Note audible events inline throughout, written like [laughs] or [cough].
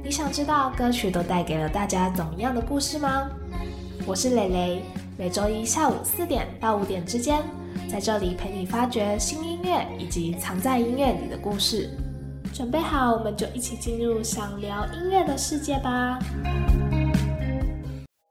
你想知道歌曲都带给了大家怎么样的故事吗？我是蕾蕾，每周一下午四点到五点之间，在这里陪你发掘新音乐以及藏在音乐里的故事。准备好，我们就一起进入想聊音乐的世界吧。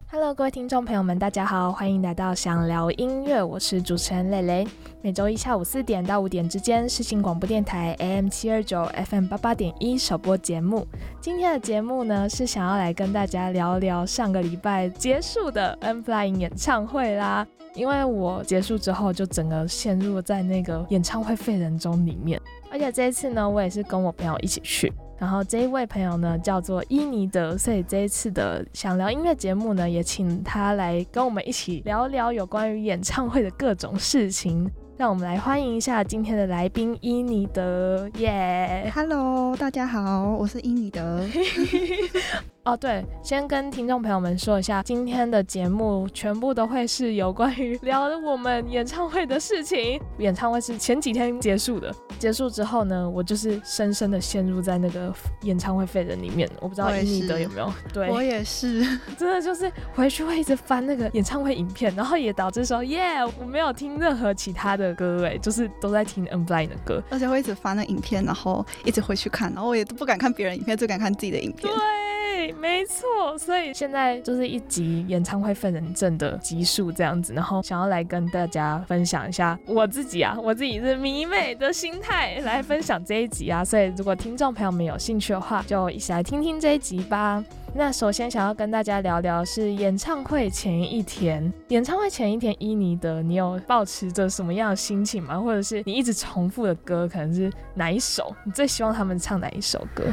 Hello，各位听众朋友们，大家好，欢迎来到想聊音乐，我是主持人蕾蕾。每周一下午四点到五点之间，是新广播电台 AM 七二九 FM 八八点一首播节目。今天的节目呢，是想要来跟大家聊聊上个礼拜结束的 N Flying 演唱会啦。因为我结束之后，就整个陷入在那个演唱会废人中里面，而且这一次呢，我也是跟我朋友一起去。然后这一位朋友呢叫做伊尼德，所以这一次的想聊音乐节目呢，也请他来跟我们一起聊聊有关于演唱会的各种事情。让我们来欢迎一下今天的来宾伊尼德，耶！Hello，大家好，我是伊尼德。[laughs] 哦，对，先跟听众朋友们说一下，今天的节目全部都会是有关于聊我们演唱会的事情。演唱会是前几天结束的，结束之后呢，我就是深深的陷入在那个演唱会废人里面。我不知道伊尼德有没有？[laughs] 对，我也是，真的就是回去会一直翻那个演唱会影片，然后也导致说，耶，我没有听任何其他的歌，哎，就是都在听 N Blind 的歌，而且会一直翻那影片，然后一直回去看，然后我也都不敢看别人影片，只敢看自己的影片。对。没错，所以现在就是一集演唱会分人证的集数这样子，然后想要来跟大家分享一下我自己啊，我自己是迷妹的心态来分享这一集啊，所以如果听众朋友们有兴趣的话，就一起来听听这一集吧。那首先想要跟大家聊聊是演唱会前一天，演唱会前一天，伊尼德，你有保持着什么样的心情吗？或者是你一直重复的歌可能是哪一首？你最希望他们唱哪一首歌？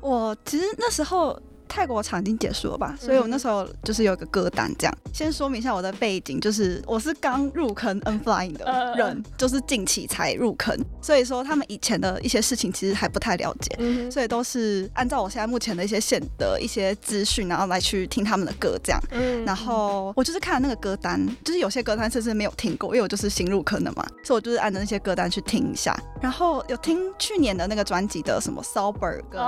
我其实那时候。泰国场已经结束了吧，所以我那时候就是有一个歌单，这样。先说明一下我的背景，就是我是刚入坑 N Flying 的人，就是近期才入坑，所以说他们以前的一些事情其实还不太了解，所以都是按照我现在目前的一些线的一些资讯，然后来去听他们的歌这样，然后我就是看了那个歌单，就是有些歌单甚至没有听过，因为我就是新入坑的嘛，所以我就是按着那些歌单去听一下，然后有听去年的那个专辑的什么 Sober 跟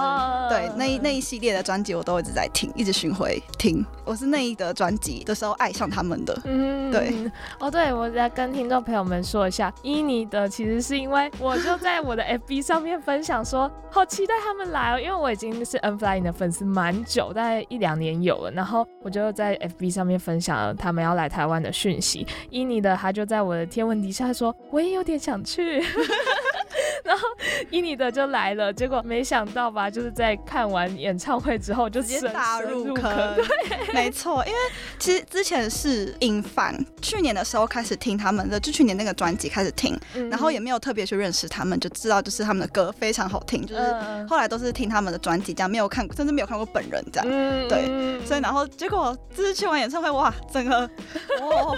对那那一系列的专辑我都。我一直在听，一直巡回听。我是那一的专辑的时候爱上他们的。嗯，对。哦，对，我在跟听众朋友们说一下，伊尼的其实是因为我就在我的 [laughs] FB 上面分享说，好期待他们来哦，因为我已经是 N Flying 的粉丝蛮久，大概一两年有了。然后我就在 FB 上面分享了他们要来台湾的讯息。伊尼的他就在我的天文底下说，我也有点想去。然后伊尼的就来了，结果没想到吧，就是在看完演唱会之后就直接打入坑。对，没错，因为其实之前是影范，去年的时候开始听他们的，就去年那个专辑开始听，然后也没有特别去认识他们，就知道就是他们的歌非常好听，就是后来都是听他们的专辑，这样没有看，甚至没有看过本人这样。对，所以然后结果这次去完演唱会，哇，整个 [laughs] 哇，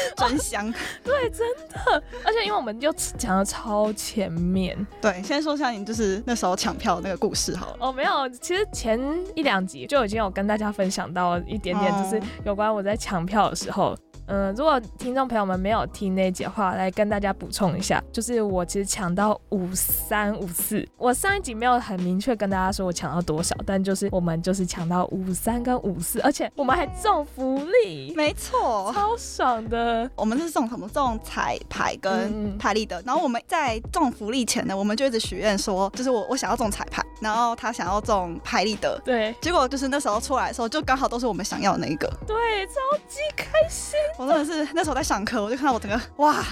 [laughs] 真香。[laughs] 对，真的，而且因为我们就讲的超前面，对，先说一下你就是那时候抢票那个故事好了。哦，没有，其实前一两集就已经有跟大家分享到一点点，就是有关我在抢票的时候。嗯，如果听众朋友们没有听那节话，来跟大家补充一下，就是我其实抢到五三五四，我上一集没有很明确跟大家说我抢到多少，但就是我们就是抢到五三跟五四，而且我们还中福利，没错，超爽的。我们是中什么？中彩排跟拍立得。然后我们在中福利前呢，我们就一直许愿说，就是我我想要中彩排，然后他想要中拍立得。对，结果就是那时候出来的时候，就刚好都是我们想要的那一个。对，超级开心。我真的是那时候在上课，我就看到我整个哇，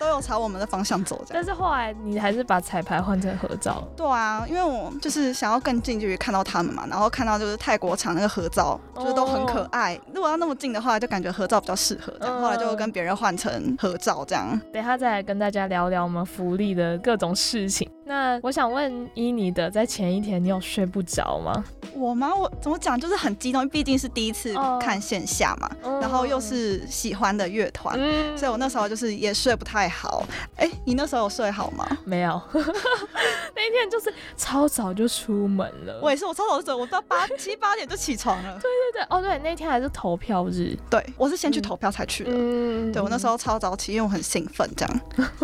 都有朝我们的方向走这样。但是后来你还是把彩排换成合照。对啊，因为我就是想要更近距离看到他们嘛，然后看到就是泰国场那个合照，就是都很可爱。如果要那么近的话，就感觉合照比较适合。这样后来就跟别人换成合照这样。等下再来跟大家聊聊我们福利的各种事情。那我想问伊妮的，在前一天你有睡不着吗？我吗？我怎么讲？就是很激动，毕竟是第一次看线下嘛，然后又是喜欢的乐团，所以我那时候就是也睡不太好。哎，你那时候有睡好吗？没有，[laughs] 那一天就是超早就出门了。我也是，我超早睡，我到八七八点就起床了。对对对，哦对，那天还是投票日。对，我是先去投票才去的。嗯，对我那时候超早起，因为我很兴奋，这样。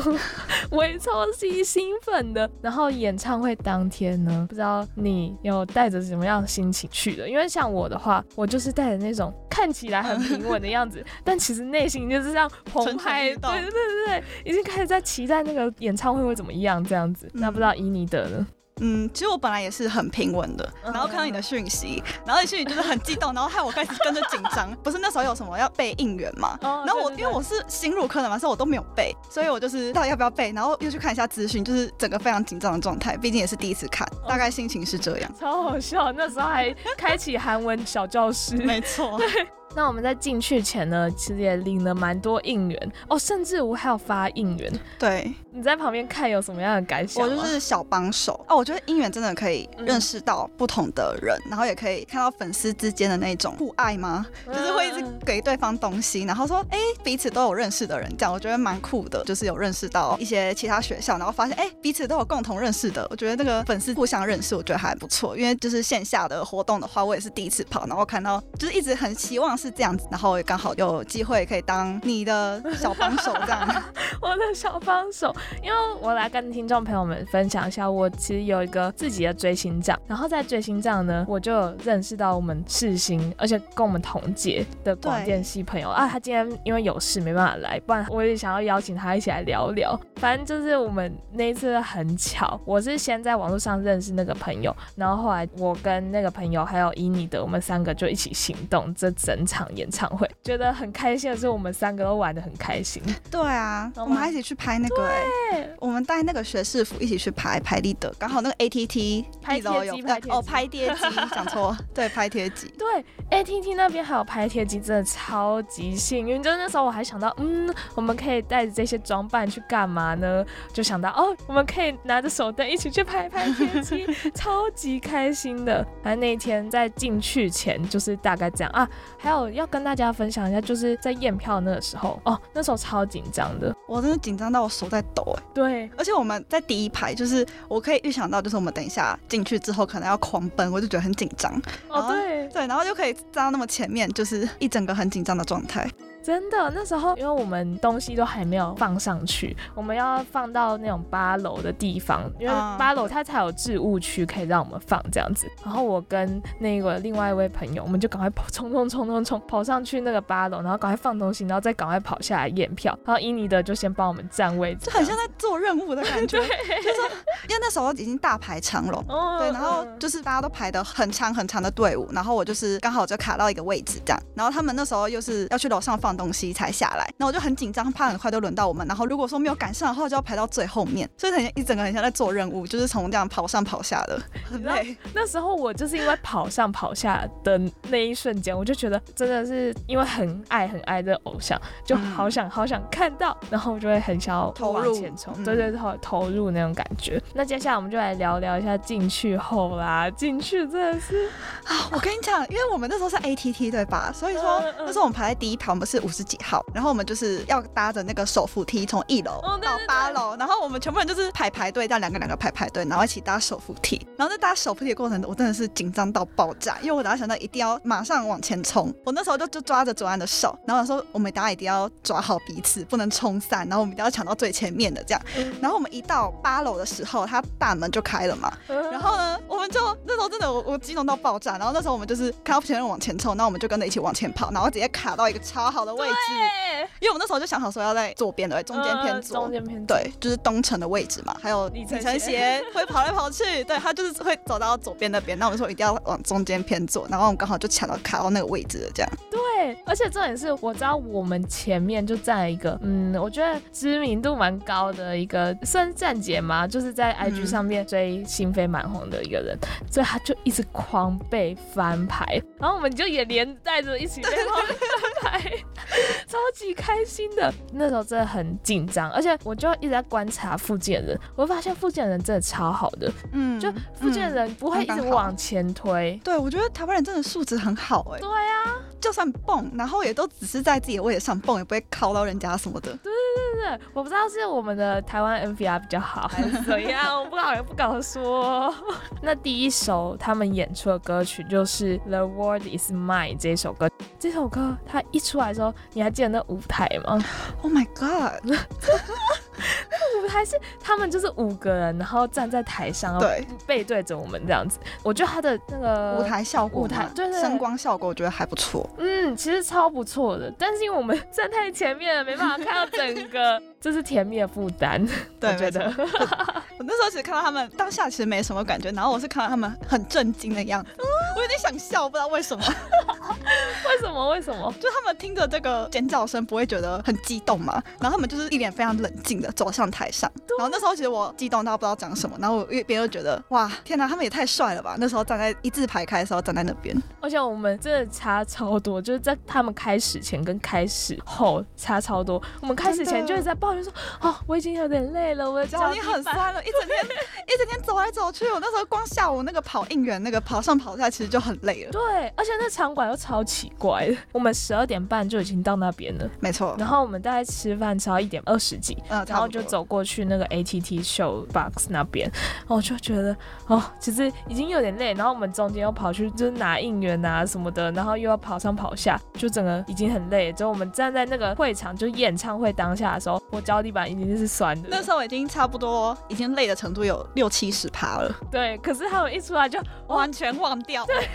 [laughs] 我也超级兴奋的。然后演唱会当天呢，不知道你有带着什么样的心情去的？因为像我的话，我就是带着那种看起来很平稳的样子，[laughs] 但其实内心就是这样澎湃。对对对对对，已经开始在期待那个演唱会会怎么样这样子。那不知道以你的呢？嗯，其实我本来也是很平稳的，然后看到你的讯息，然后你讯息就是很激动，然后害我开始跟着紧张。[laughs] 不是那时候有什么要背应援嘛？然后我因为我是新入坑的嘛，所以我都没有背，所以我就是到底要不要背，然后又去看一下资讯，就是整个非常紧张的状态，毕竟也是第一次看，大概心情是这样。超好笑，那时候还开启韩文小教室。[laughs] 没错。对。那我们在进去前呢，其实也领了蛮多应援哦，甚至我还有发应援。对，你在旁边看有什么样的感想？我就是小帮手哦，我觉得应援真的可以认识到不同的人，然后也可以看到粉丝之间的那种互爱吗？就是会一直给对方东西，然后说哎彼此都有认识的人，这样我觉得蛮酷的。就是有认识到一些其他学校，然后发现哎彼此都有共同认识的，我觉得这个粉丝互相认识，我觉得还不错。因为就是线下的活动的话，我也是第一次跑，然后看到就是一直很希望。是这样子，然后刚好有机会可以当你的小帮手，这样。[laughs] 我的小帮手，因为我来跟听众朋友们分享一下，我其实有一个自己的追星账，然后在追星账呢，我就认识到我们世新，而且跟我们同届的广电系朋友啊。他今天因为有事没办法来，不然我也想要邀请他一起来聊聊。反正就是我们那一次很巧，我是先在网络上认识那个朋友，然后后来我跟那个朋友还有伊尼的，我们三个就一起行动，这整场演唱会，觉得很开心的是我们三个都玩的很开心。[laughs] 对啊，我们还一起去拍那个，我们带那个学士服一起去拍拍立得，刚好那个 ATT 拍贴机，哦拍贴机，讲错，对拍贴机，对 ATT 那边还有拍贴机，真的超级幸运。就那时候我还想到，嗯，我们可以带着这些装扮去干嘛呢？就想到哦，我们可以拿着手灯一起去拍拍贴机，[laughs] 超级开心的。反正那一天在进去前就是大概这样啊，还有。要跟大家分享一下，就是在验票那个时候哦，那时候超紧张的，我真的紧张到我手在抖哎。对，而且我们在第一排，就是我可以预想到，就是我们等一下进去之后可能要狂奔，我就觉得很紧张。哦，对对，然后就可以站到那么前面，就是一整个很紧张的状态。真的，那时候因为我们东西都还没有放上去，我们要放到那种八楼的地方，因为八楼它才有置物区可以让我们放这样子。然后我跟那个另外一位朋友，我们就赶快跑，冲冲冲冲冲，跑上去那个八楼，然后赶快放东西，然后再赶快跑下来验票。然后伊尼的就先帮我们占位置，就很像在做任务的感觉。[laughs] 就是因为那时候已经大排长龙，对，然后就是大家都排的很长很长的队伍，然后我就是刚好就卡到一个位置这样。然后他们那时候又是要去楼上放。东西才下来，那我就很紧张，怕很快都轮到我们。然后如果说没有赶上的话，就要排到最后面，所以很一整个很像在做任务，就是从这样跑上跑下的，[laughs] 很累。那时候我就是因为跑上跑下的那一瞬间，我就觉得真的是因为很爱很爱这个偶像，就好想好想看到，然后就会很想要投入前冲，对对投投入那种感觉。那接下来我们就来聊聊一下进去后啦，进去真的是啊，我跟你讲，因为我们那时候是 ATT 对吧？所以说那时候我们排在第一排，我们是。五十几号，然后我们就是要搭着那个手扶梯从一楼到八楼，然后我们全部人就是排排队，这样两个两个排排队，然后一起搭手扶梯。然后在搭手扶梯的过程，我真的是紧张到爆炸，因为我当时想到一定要马上往前冲。我那时候就就抓着左岸的手，然后说我们大家一定要抓好彼此，不能冲散，然后我们一定要抢到最前面的这样。然后我们一到八楼的时候，他大门就开了嘛，然后呢，我们就那时候真的我我激动到爆炸。然后那时候我们就是看到前面往前冲，那我们就跟着一起往前跑，然后直接卡到一个超好的。位置，因为我们那时候就想好说要在左边的中间偏左，中间偏对，就是东城的位置嘛。还有李承协会跑来跑去，对他就是会走到左边那边。那我们说一定要往中间偏左，然后我们刚好就抢到卡到那个位置了，这样。对，而且重点是，我知道我们前面就站了一个，嗯，我觉得知名度蛮高的一个算是站姐嘛，就是在 IG 上面追心飞蛮红的一个人，所以他就一直狂被翻牌，然后我们就也连带着一起被 [laughs] 翻牌，超级开心的。那时候真的很紧张，而且我就一直在观察附近的人，我发现附近的人真的超好的，嗯，就附近的人不会一直往前推。对，我觉得台湾人真的素质很好哎。对啊，就算蹦，然后也都只是在自己的位置上蹦，也不会靠到人家什么的。对对对对，我不知道是我们的台湾 N V R 比较好还是 [laughs] 怎样，我不好也不敢说。那第一首他们演出的歌曲就是《The World Is Mine》这首歌。这首歌它一出来的时候，你还记得那舞台吗？Oh my god！[laughs] 那舞台是他们就是五个人，然后站在台上，对，背对着我们这样子。我觉得他的那个舞台效果，舞台对对，声光效果我觉得还不错。嗯，其实超不错的，但是因为我们站太前面了，没办法看到整个。这是甜蜜的负担，[laughs] 对，我觉得。[laughs] 我那时候其实看到他们当下其实没什么感觉，然后我是看到他们很震惊的样子，[laughs] 我有点想笑，不知道为什么。为什么？为什么？就他们听着这个尖叫声不会觉得很激动嘛？然后他们就是一脸非常冷静的走上台上。然后那时候其实我激动到不知道讲什么，然后我别人又觉得哇，天哪，他们也太帅了吧！那时候站在一字排开的时候站在那边，而且我们真的差超多，就是在他们开始前跟开始后差超多。我们开始前就是在抱。怨说哦，我已经有点累了，我的脚已经很酸了，一整天一整天走来走去，我那时候光下午那个跑应援，那个跑上跑下，其实就很累了。对，而且那场馆又超奇怪的，我们十二点半就已经到那边了，没错。然后我们大概吃饭吃到一点二十几，嗯，然后就走过去那个 ATT Show Box 那边，我就觉得哦，其实已经有点累。然后我们中间又跑去就是拿应援啊什么的，然后又要跑上跑下，就整个已经很累。之后我们站在那个会场就演唱会当下的时候，我。脚底板已经是酸的，那时候已经差不多，已经累的程度有六七十趴了。对，可是他们一出来就完全忘掉，[laughs] 对，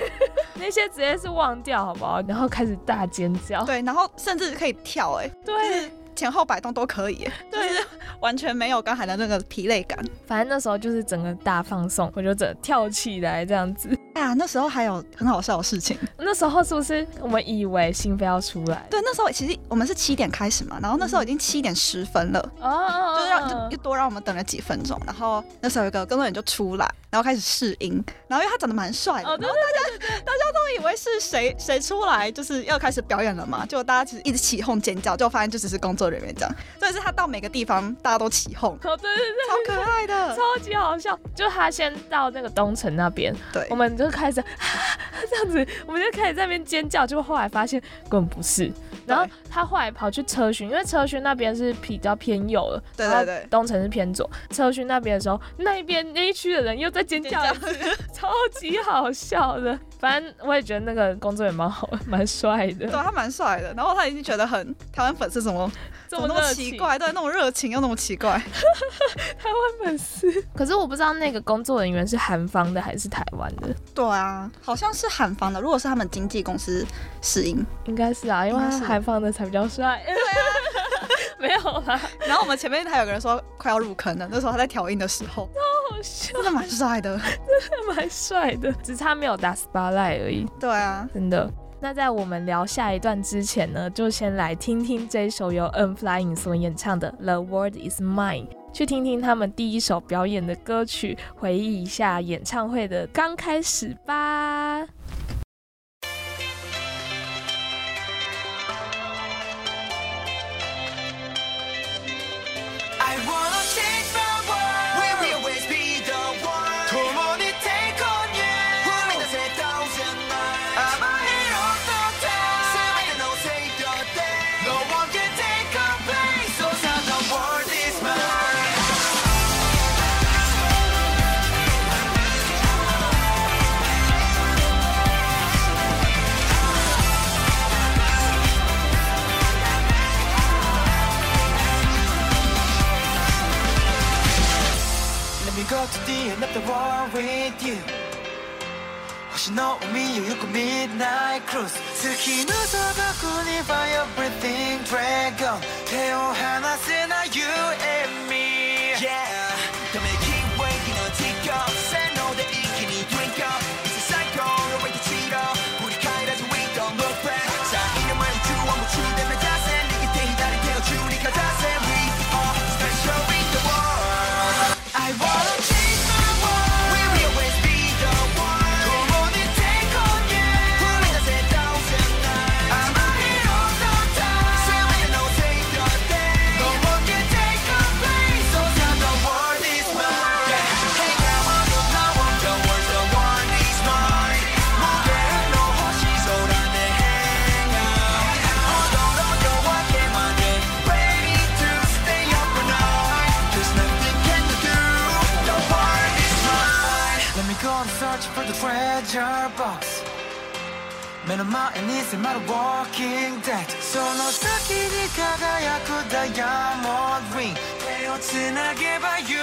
那些直接是忘掉，好不好？然后开始大尖叫，对，然后甚至可以跳，哎，对。前后摆动都可以，就是完全没有刚才的那个疲累感。反正那时候就是整个大放送，我就整跳起来这样子。哎呀，那时候还有很好笑的事情。那时候是不是我们以为心飞要出来？对，那时候其实我们是七点开始嘛，然后那时候已经七点十分了，哦，就是让就又多让我们等了几分钟。然后那时候有一个工作人员就出来，然后开始试音，然后因为他长得蛮帅的，然后大家大家都以为是谁谁出来就是要开始表演了嘛，就大家其实一直起哄尖叫，就发现就只是工作。人员这样，所以是他到每个地方，大家都起哄，哦，对对对，超可爱的，超级好笑。就他先到那个东城那边，对，我们就开始 [laughs] 这样子，我们就开始在那边尖叫，就后来发现根本不是。然后他后来跑去车巡，因为车巡那边是比较偏右的，对对对，东城是偏左。车巡那边的时候，那一边那一区的人又在尖叫，[laughs] 超级好笑的。反正我也觉得那个工作也蛮好，蛮帅的，对，他蛮帅的。然后他已经觉得很台湾粉丝什么。怎么那么奇怪？对，那种热情又那么奇怪。[laughs] 台湾粉丝，可是我不知道那个工作人员是韩方的还是台湾的。对啊，好像是韩方的。如果是他们经纪公司试音，应该是啊，因为韩方的才比较帅。[laughs] 没有啦。然后我们前面还有个人说快要入坑了，那时候他在调音的时候，超好笑，真的蛮帅的，真的蛮帅的，只差没有打 spotlight 而已。对啊，真的。那在我们聊下一段之前呢，就先来听听这首由 N Flying 所演唱的《The World Is Mine》，去听听他们第一首表演的歌曲，回忆一下演唱会的刚开始吧。the war with you 星の海を行く Midnight Cruise 月の砂漠に Fire Breathing Dragon 手を離せない You and me treasure box 目の前に迫る Walking Dead その先に輝くダイヤモンドリング手をつなげば You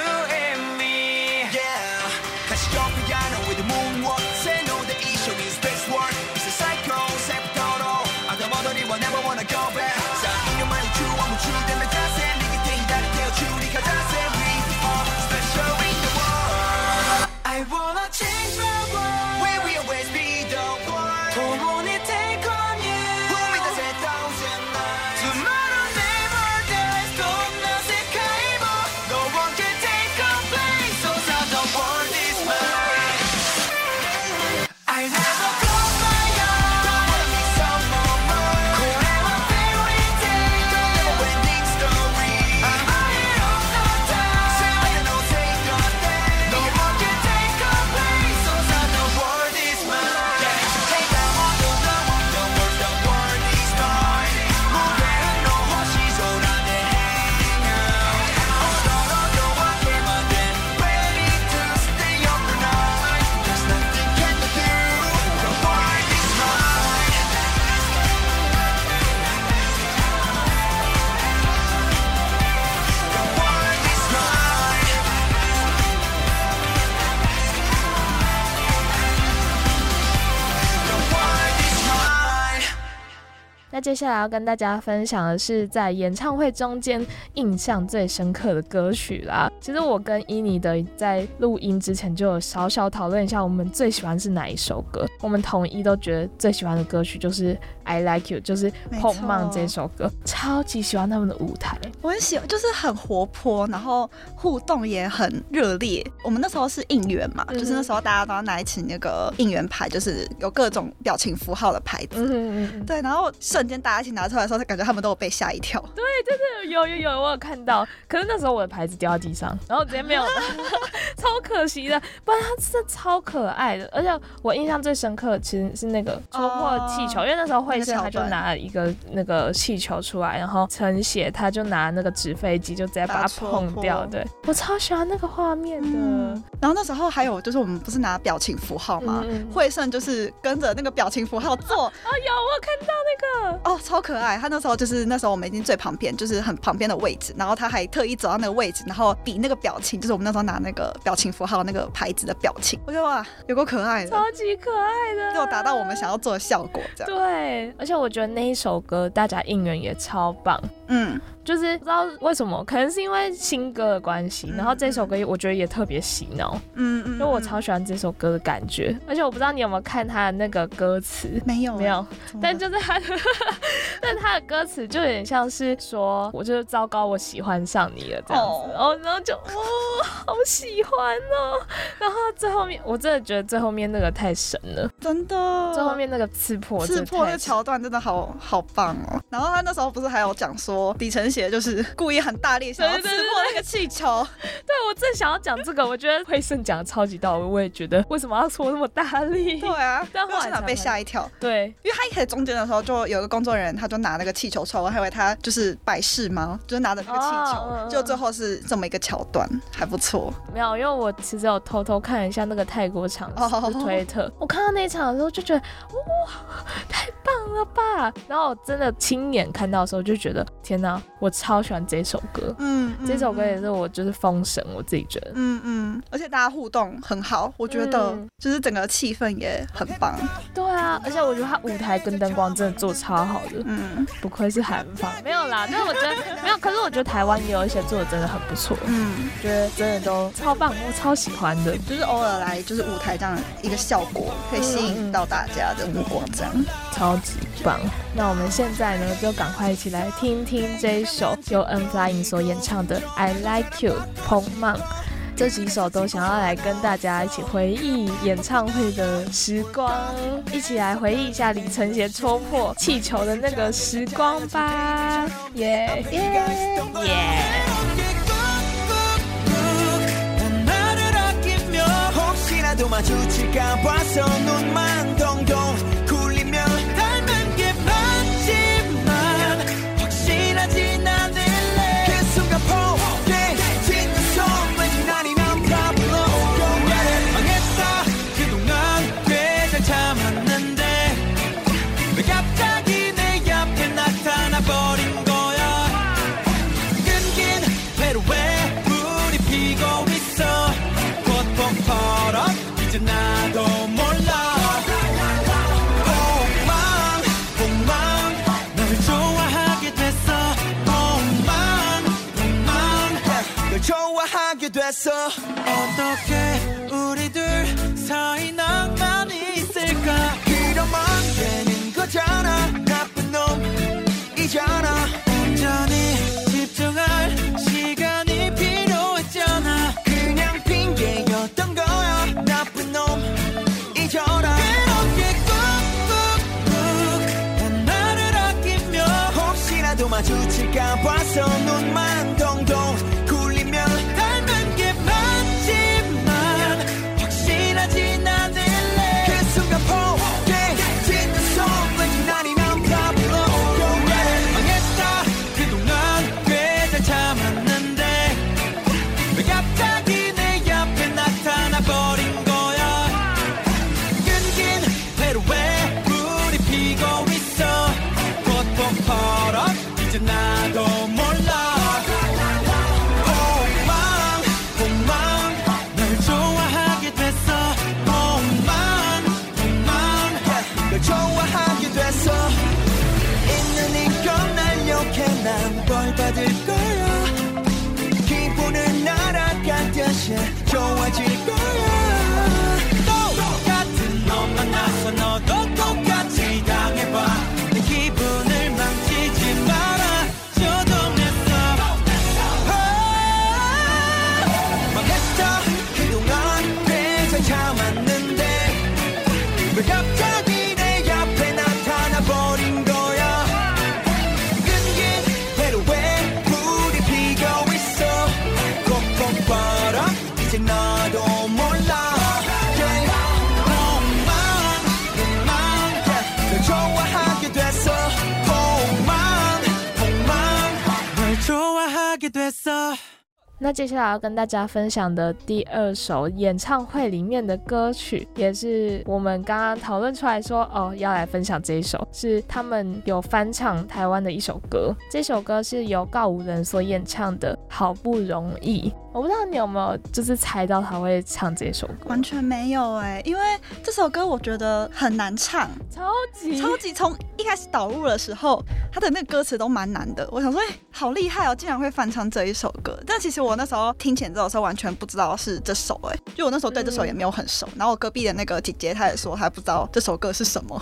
那接下来要跟大家分享的是在演唱会中间印象最深刻的歌曲啦。其实我跟伊妮的在录音之前就有小小讨论一下，我们最喜欢是哪一首歌。我们统一都觉得最喜欢的歌曲就是《I Like You》，就是 Pop Man 这首歌，超级喜欢他们的舞台。我很喜欢，就是很活泼，然后互动也很热烈。我们那时候是应援嘛，嗯就是那时候大家都要拿起那个应援牌，就是有各种表情符号的牌子。嗯嗯嗯，对，然后瞬间大家一起拿出来的时候，感觉他们都有被吓一跳。有有有，我有看到。可是那时候我的牌子掉在地上，然后直接没有，[laughs] 超可惜的。不然它真的超可爱的，而且我印象最深刻其实是那个戳破气球，因为那时候惠胜他就拿了一个那个气球出来，然后陈血他就拿那个纸飞机就直接把它戳碰掉。对我超喜欢那个画面的。嗯，然后那时候还有就是我们不是拿表情符号吗？惠胜就是跟着那个表情符号做，啊有我有看到那个，哦，超可爱。他那时候就是那时候我们已经最旁边，就是很旁边的位置，然后他还特意走到那个位置，然后比那个表情，就是我们那时候拿那个表情符号那个牌子的表情，我觉得哇，有够可爱的，超级可爱的，就达到我们想要做的效果，这样。对，而且我觉得那一首歌大家应援也超棒。嗯，就是不知道为什么，可能是因为新歌的关系，嗯然后这首歌我觉得也特别洗脑，嗯嗯，因为我嗯。超喜欢这首歌的感觉，而且我不知道你有没有看他的那个歌词。没有没，有，但就是他的，[laughs] 但他的歌词就有点像是说，我就是糟糕，我喜欢上你了这样子，哦。然后然后就哦、好喜欢哦，然后最后面我真的觉得最后面那个太神了，真的。最后面那个刺破刺破那个桥段真的好好棒哦。然后他那时候不是还有讲说，李承协就是故意很大力想要刺破那个气球，[laughs] 对我正想要讲这个，我觉得惠胜讲的超级到位，我也觉得为什么要说那么大力？[laughs] 对啊，但后现场被吓一跳。对，因为他一开始中间的时候，就有一个工作人员，他就拿那个气球抽，我还以为他就是摆饰吗？就是拿着那个气球，就最后是这么一个桥段，还不错。没有，因为我其实有偷偷看了一下那个泰国场哦的推特，我看到那一场的时候就觉得哇，太棒了吧！然后我真的亲眼看到的时候就觉得天哪，我超喜欢这首歌，嗯，这首歌也嗯是我就是封神，我自己觉得。嗯嗯，而且大家互动很好，我觉得嗯就是整个气氛也很棒。对啊，而且我觉得他舞台跟灯光真的做超好的，嗯不愧是韩方。没有啦，就是我觉得没有，可是我觉得台湾也有一些做的真的很不错，嗯，觉得真的都超棒，我超喜欢的。就是偶尔来就是舞台这样一个效果，可以吸引到大家的目光，这样。超级棒！那我们现在呢，就赶快一起来听听这一首由 N Flying 所演唱的《I Like You》彭曼。这几首都想要来跟大家一起回忆演唱会的时光，一起来回忆一下李承协戳破气球的那个时光吧！耶耶耶！ 난 나를 아끼며 혹시라도 마주칠까 봐서 눈만 동동 됐어? 어떻게 우리들 사이 낭만이 있을까? 이러면 되는 거잖아. 나쁜 놈이잖아. 온전히 집중할 시간이 필요했잖아. 그냥 핑계였던 거야. 나쁜 놈이잖아. 그렇게 꾹꾹꾹 난 나를 아끼며 혹시라도 마주칠까 봐서 那接下来要跟大家分享的第二首演唱会里面的歌曲，也是我们刚刚讨论出来说哦要来分享这一首，是他们有翻唱台湾的一首歌。这首歌是由告五人所演唱的《好不容易》。我不知道你有没有就是猜到他会唱这首歌，完全没有哎、因为这首歌我觉得很难唱，超级超级从一开始导入的时候，他的那个歌词都蛮难的。我想说，哎、好厉害哦，竟然会翻唱这一首歌。但其实我那时候听前奏的时候，完全不知道是这首、哎，就我那时候对这首也没有很熟。然后我隔壁的那个姐姐，她也说她不知道这首歌是什么。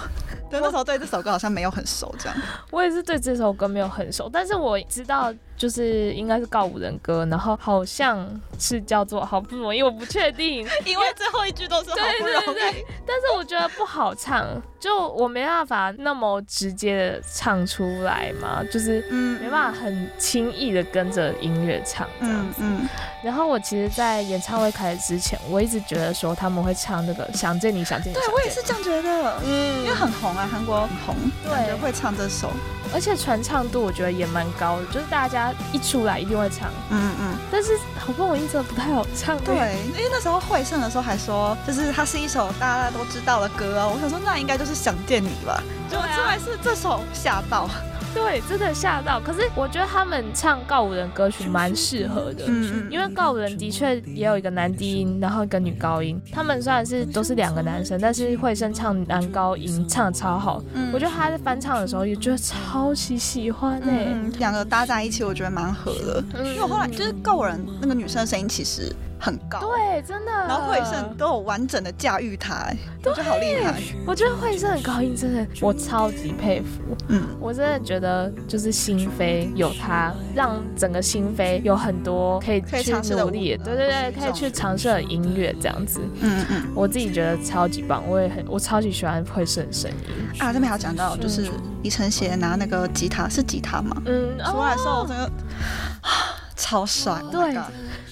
对，那时候对这首歌好像没有很熟，这样。我也是对这首歌没有很熟，但是我知道就是应该是告五人歌，然后好像是叫做好不容易，我不确定。[laughs] 因为最后一句都是好不容易。对，但是我觉得不好唱，就我没办法那么直接的唱出来嘛，就是嗯没办法很轻易的跟着音乐唱这样子。嗯嗯，然后我其实，在演唱会开始之前，我一直觉得说他们会唱那个《想见你，想见你》，对我也是这样觉得。嗯因为很红啊，韩国很红，对会唱这首。而且传唱度我觉得也蛮高的，就是大家一出来一定会唱，嗯嗯。但是好不容易真的不太好唱。对，因为那时候会胜的时候还说，就是它是一首大家都知道的歌啊。我想说，那应该就是想见你吧。结果出来是这首，吓到。对，真的吓到。可是我觉得他们唱告五人歌曲蛮适合的，嗯因为告五人的确也有一个男低音，然后一个女高音。他们虽然是都是两个男生，但是惠生唱男高音唱的超好。嗯我觉得他在翻唱的时候也觉得超级喜欢哎、嗯，两个搭在一起，我觉得蛮合的。嗯因为我后来就是告五人那个女生的声音其实很高，，对，真的。然后惠胜都有完整的驾驭他，哎我觉得好厉害。我觉得惠胜很高音真的我超级佩服。嗯，我真的觉得，就是心扉有他，让整个心扉有很多可以去努力，对对对，可以去尝试的音乐这样子。嗯嗯我自己觉得超级棒，我也很我超级喜欢惠胜的声音。啊，这边还有讲到，就是李承协拿那个吉他是吉他吗？嗯，出来的时候，我哦整个 [sighs] 超帅，Oh 对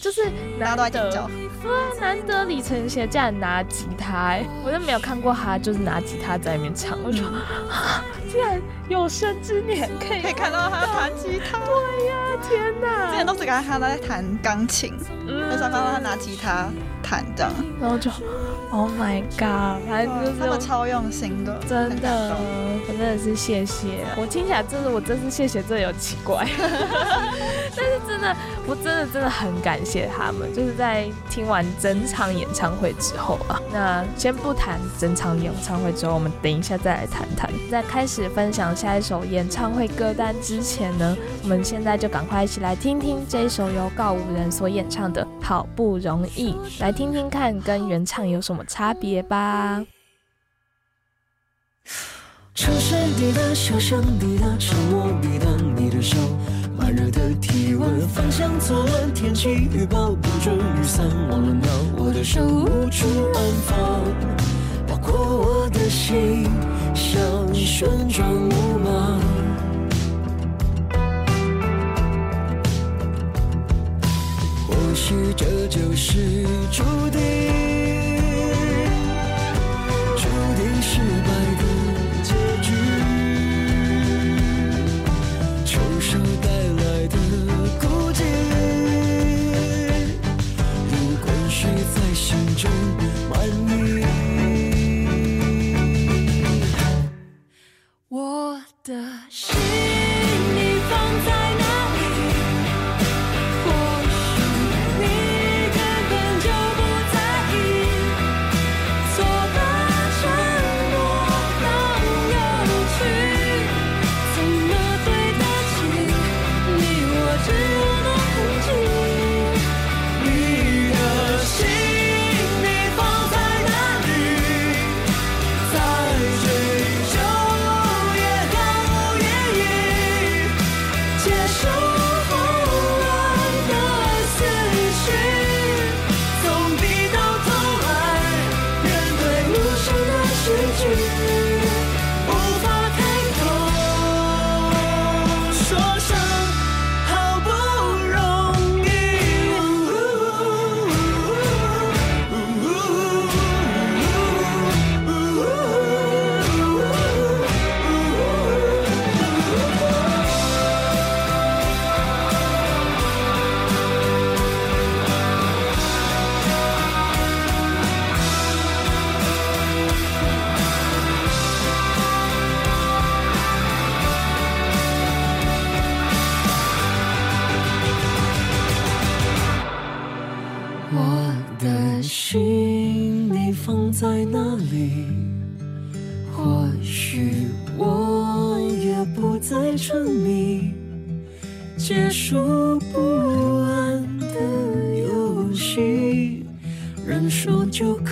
就是大家难得都在尖叫。对啊，难得李承铉竟然拿吉他、欸，我都没有看过他就是拿吉他在里面唱，我就、啊竟然有生之年可以可以看到他弹吉他，对呀、天哪！之前都是看他在弹钢琴，嗯很少看到他拿吉他弹这样。然后就，Oh my God，反正就是他们超用心的，真的动，反正真的是谢谢。我听起来真的，我真是谢谢，真的有奇怪。[laughs] 但是真的，我真的真的很感谢他们，就是在听完整场演唱会之后啊。那先不谈整场演唱会之后，我们等一下再来谈谈。在开始分享下一首演唱会歌单之前呢，我们现在就赶快一起来听听这一首由告五人所演唱的《好不容易》，来听听看跟原唱有什么差别吧。城市滴答，小巷滴答，沉默滴答，你的手，慢热的体温，方向错乱，天气预报不准雨伞，忘了拿我的手无处安放，包括我的心像旋转木马，也许这就是注定。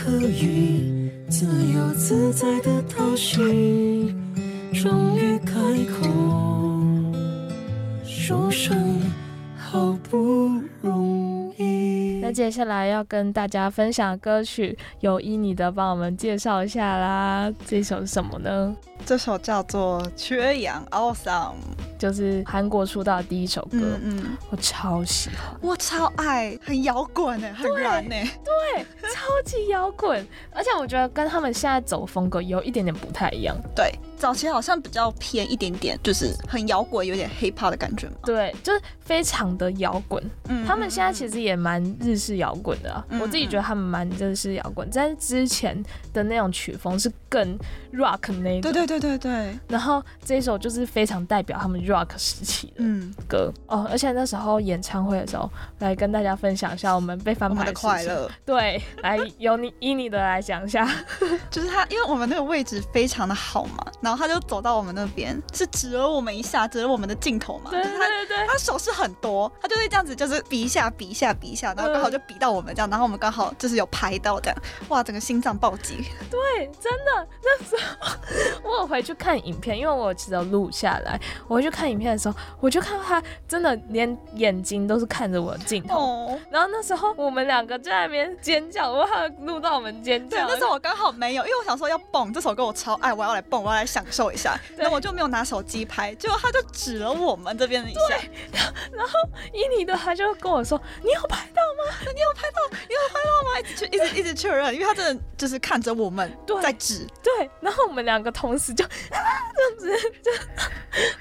可以自由自在的掏心终于开口说声好不容易。那接下来要跟大家分享歌曲由依妮的帮我们介绍一下啦这首是什么呢？这首叫做《缺氧 Awesome》。就是韩国出道的第一首歌，嗯，我超喜欢，我超爱，很摇滚哎，很燃呢，对，超级摇滚，[laughs] 而且我觉得跟他们现在走风格有一点点不太一样，对，早期好像比较偏一点点，就是很摇滚，有点 hip hop 的感觉嘛，对，就是非常的摇滚，嗯，他们现在其实也蛮日式摇滚的，我自己觉得他们蛮日式摇滚，但是之前的那种曲风是更 rock 那种，对对对对对，然后这一首就是非常代表他们。rock 时期的歌哦，而且那时候演唱会的时候，来跟大家分享一下我们被翻牌的快乐。对，来由你以你的来讲一下，[laughs] 就是他，因为我们那个位置非常的好嘛，然后他就走到我们那边，是指了我们一下，指了我们的镜头嘛。对对对，他手势很多，他就会这样子，就是比一下，比一下，比一下，然后刚好就比到我们这样，然后我们刚好就是有拍到这样，哇，整个心脏暴击。对，真的，那时候我有回去看影片，因为我其实有录下来，我回去看。影片的时候，我就看到他真的连眼睛都是看着我的镜头，然后那时候我们两个在那边尖叫，我怕录到我们尖叫。对那时候我刚好没有，因为我想说要蹦这首歌我超爱，我要来蹦，我要来享受一下。那我就没有拿手机拍，结果他就指了我们这边的一下，然后伊尼的他就跟我说：“你有拍到吗？你有拍到？你有拍到吗？”一直一直一直确认，因为他真的就是看着我们在指。对，然后我们两个同时就 [laughs] 这样子，就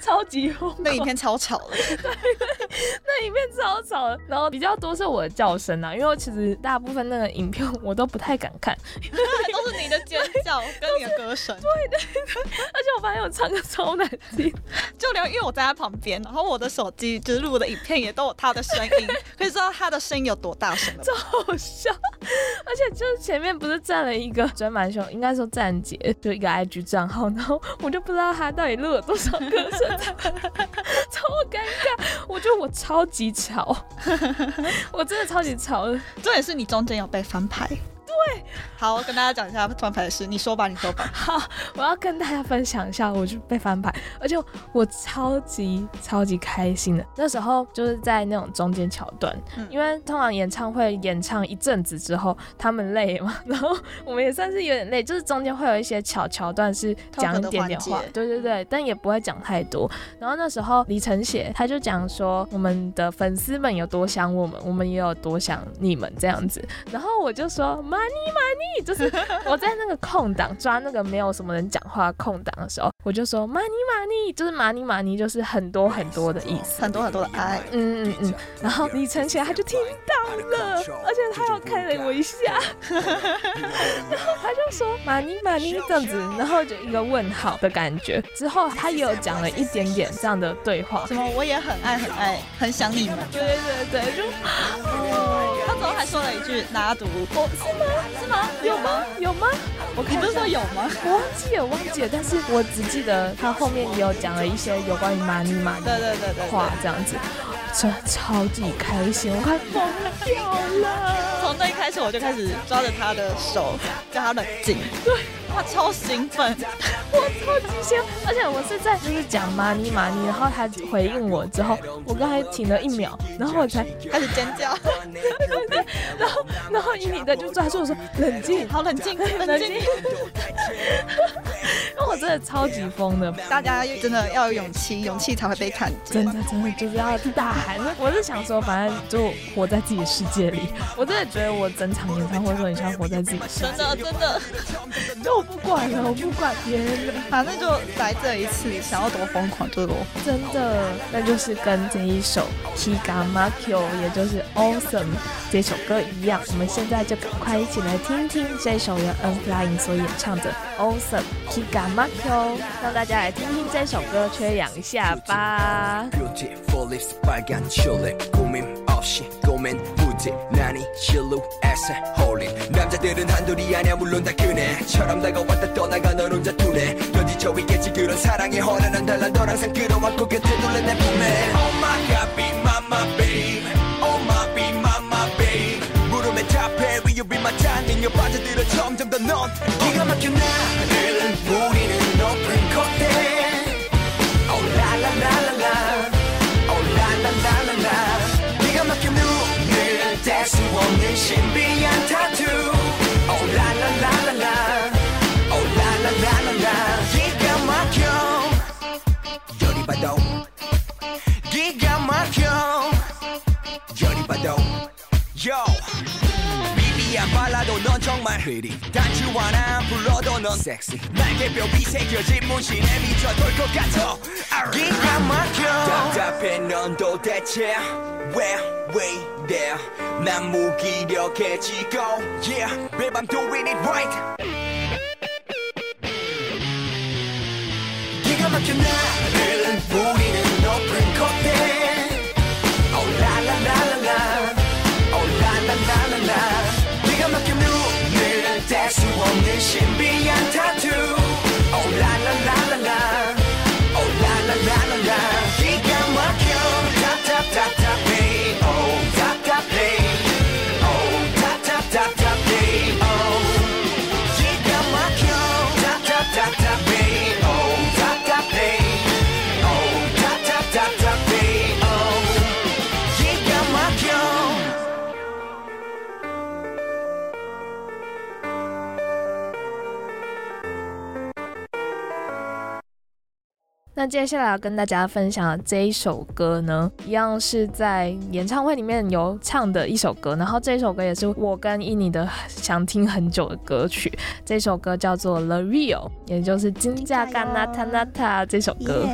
[laughs] 超级。那影片超吵的，[laughs] [laughs] 那影片超吵的，然后比较多是我的叫声啊，因为我其实大部分那个影片我都不太敢看，[laughs] 都是你的尖叫跟你的歌声，对对对，而且我发现我唱歌超难听，就连因为我在他旁边，然后我的手机就是录的影片也都有他的声音，[laughs] 可以知道他的声音有多大声。超好笑，而且就是前面不是站了一个专蛮凶，应该说站姐，就一个 IG 账号，然后我就不知道他到底录了多少歌声，超尴尬。我就我超级吵，[laughs] 我真的超级吵的。重点是你中间有被翻牌。对，好，我跟大家讲一下翻牌的事，你说吧，你说吧。[laughs] 好，我要跟大家分享一下，我就被翻牌，而且我超级超级开心的。那时候就是在那种中间桥段，因为通常演唱会演唱一阵子之后，他们累嘛，[laughs] 然后我们也算是有点累，就是中间会有一些桥桥段是讲一点点话，对对对，但也不会讲太多。然后那时候李承写他就讲说，我们的粉丝们有多想我们，我们也有多想你们这样子。然后我就说妈。玛尼玛尼，就是我在那个空档抓那个没有什么人讲话空档的时候，我就说玛尼玛尼，就是玛尼玛尼，就是很多很多的意思，很多很多的爱，嗯嗯嗯。然后李承前他就听到了，而且他又看了我一下，然后他就说玛尼玛尼这样子，然后就一个问号的感觉。之后他也有讲了一点点这样的对话，什么我也很爱很爱很想你们，对对对，就他最后还说了一句拿毒，吗？是吗？有吗？有吗？我你不是说有吗？我忘记了，忘记了。但是我只记得他后面也有讲了一些有关于玛尼玛尼对对对对话这样子，真的超级开心，我快疯掉了。从那一开始我就开始抓着他的手，叫他冷静。对。他超兴奋，[laughs] 我超级兴奋，而且我是在就是讲 money money，然后他回应我之后，我刚才停了一秒，然后我才开始尖叫，[laughs] 然后然后伊米的就抓住我说冷静，好冷静，冷静。[laughs] 我真的超级疯的，大家真的要有勇气，勇气才会被看见。真的真的就是要大喊。我是想说，反正就活在自己的世界里。我真的觉得我整场演唱会都很像活在自己的世界。真的真的。就我不管了，我不管别人了，反正就来这一次，想要多疯狂就多。真的，那就是跟这一首《Kiga Makyo》，也就是 Awesome 这首歌一样。我们现在就赶快一起来听听这首由 N Flying 所演唱的 Awesome Kiga。马 Q，让大家来听听这首歌，缺氧一下吧。 여 빠져들어 점점 더 넌 기가 막혀 나를 우리는 높은 콧대 오라라라라라 오라라라라라 기가 막혀 눈을 뗄 수 없는 신비한 타투 오라라라라라 오라라라라라 기가 막혀 열이 받아 기가 막혀 열이 받아 Yo pretty 단추 하나 불러도 넌 sexy 날개뼈 새겨진 문신에 미쳐돌 것 같아 기가 막혀 답답해 넌 도대체 Where, way, there 난 무기력해지고 Yeah, babe I'm doing it right 기가 막혀 나를 부리 鲜兵那接下来要跟大家分享的这一首歌呢，一样是在演唱会里面有唱的一首歌，然后这首歌也是我跟伊妮的想听很久的歌曲。这首歌叫做《The Real》，也就是金价干娜塔娜塔这首歌，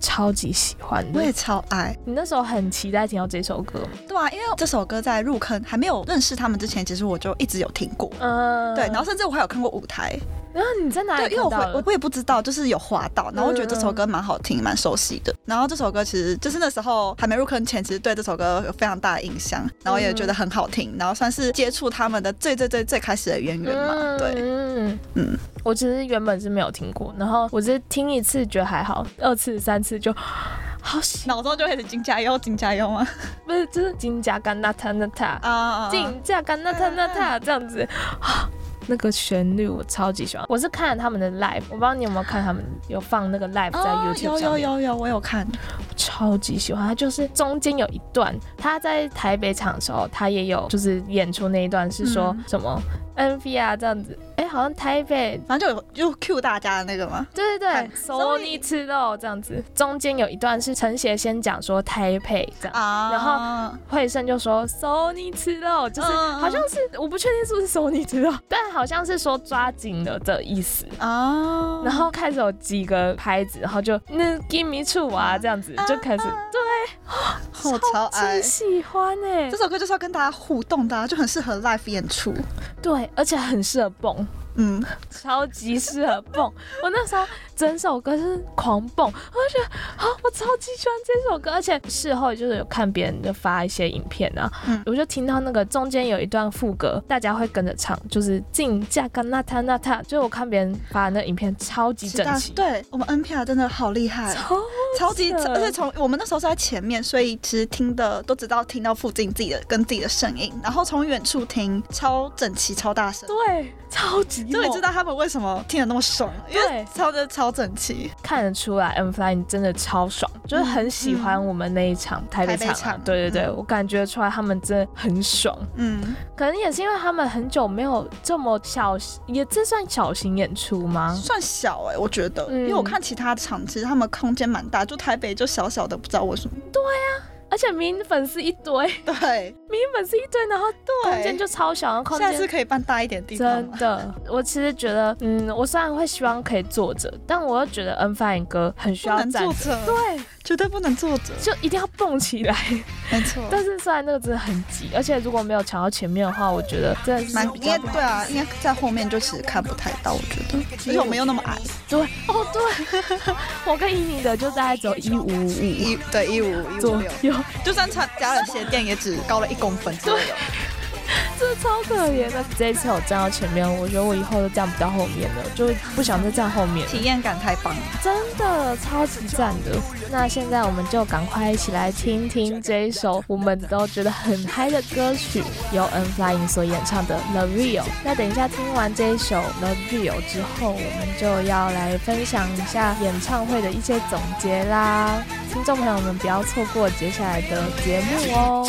超级喜欢的。我也超爱。你那时候很期待听到这首歌吗，对啊，因为这首歌在入坑还没有认识他们之前，其实我就一直有听过。嗯，对，然后甚至我还有看过舞台。然后你在哪对，因为我？我我也不知道，就是有滑到，然后我觉得这首歌蛮好听，蛮熟悉的。然后这首歌其实就是那时候还没入坑前，其实对这首歌有非常大的印象，然后也觉得很好听，然后算是接触他们的最最最最开始的渊源嘛。对，嗯嗯，我其实原本是没有听过，然后我是听一次觉得还好，二次、三次就好喜，脑中就开始金加油，金加油吗？[laughs] 不是就是金加干那塔那塔，啊，金加干那塔那塔这样子。啊 [gasps] 那个旋律我超级喜欢，我是看了他们的 live，我不知道你有没有看他们有放那个 live 在哦 YouTube 有上面，有有有，我有看。超级喜欢。他就是中间有一段，他在台北场的时候，他也有就是演出那一段是说嗯什么啊这样子，哎，好像台北反正就有就 Q 大家的那个吗？对对对，Sony 吃肉这样子，中间有一段是陈协先讲说台北这样。啊然后惠胜就说 Sony 吃肉，就是嗯好像是我不确定是不是 Sony 吃肉，但好像是说抓紧了的意思。啊，然后开始有几个拍子，然后就那 Give me two 啊这样子就开始，对，我超爱喜欢哎这，首歌就是要跟大家互动的、啊，就很适合 live 演出。对，而且很适合蹦。嗯，超级适合蹦。我那时候整首歌是狂蹦，我就觉得啊，我超级喜欢这首歌，而且事后就是有看别人就发一些影片啊，嗯。我就听到那个中间有一段副歌，大家会跟着唱，就是进价干那他那他，就是我看别人发的那影片超级整齐，对我们 NPR 真的好厉害，超超级，而且从我们那时候是在前面，所以其实听的都知道听到附近自己的跟自己的声音，然后从远处听超整齐、超大声。对，超级猛终于知道他们为什么听得那么爽，因为对超的超整齐。看得出来 M Fly 你真的超爽，就是很喜欢我们那一场台北场、啊。北场对对对，嗯。我感觉出来他们真的很爽。嗯，可能也是因为他们很久没有这么小，也这算小型演出吗？算小哎、我觉得，嗯因为我看其他场，其实他们空间蛮大，就台北就小小的，不知道为什么。而且明明粉丝一堆，对明粉丝一堆，然后空间，就超小，然后空下次。可以办大一点地方。真的，我其实觉得，嗯，我虽然会希望可以坐着，但我又觉得 N Fine 哥很需要站着，对，绝对不能坐着。就一定要蹦起来。没错，但是虽然那个真的很挤，而且如果没有抢到前面的话，我觉得真的是蛮应该对啊，应该在后面就其实看不太到，我觉得，而且我没有那么矮，对。哦对，我跟依宁的就大概只有一五五一对一五一五左六，右，就算穿加了鞋垫也只高了一公分左右。真的超可怜的。这一次我站到前面，我觉得我以后都站不到后面了，就不想再站后面。体验感太棒了，真的超级赞的。那现在我们就赶快一起来听听这一首我们都觉得很嗨的歌曲，由 N Flying 所演唱的《The Real》。那等一下听完这一首《The Real》之后，我们就要来分享一下演唱会的一些总结啦。听众朋友们不要错过接下来的节目哦。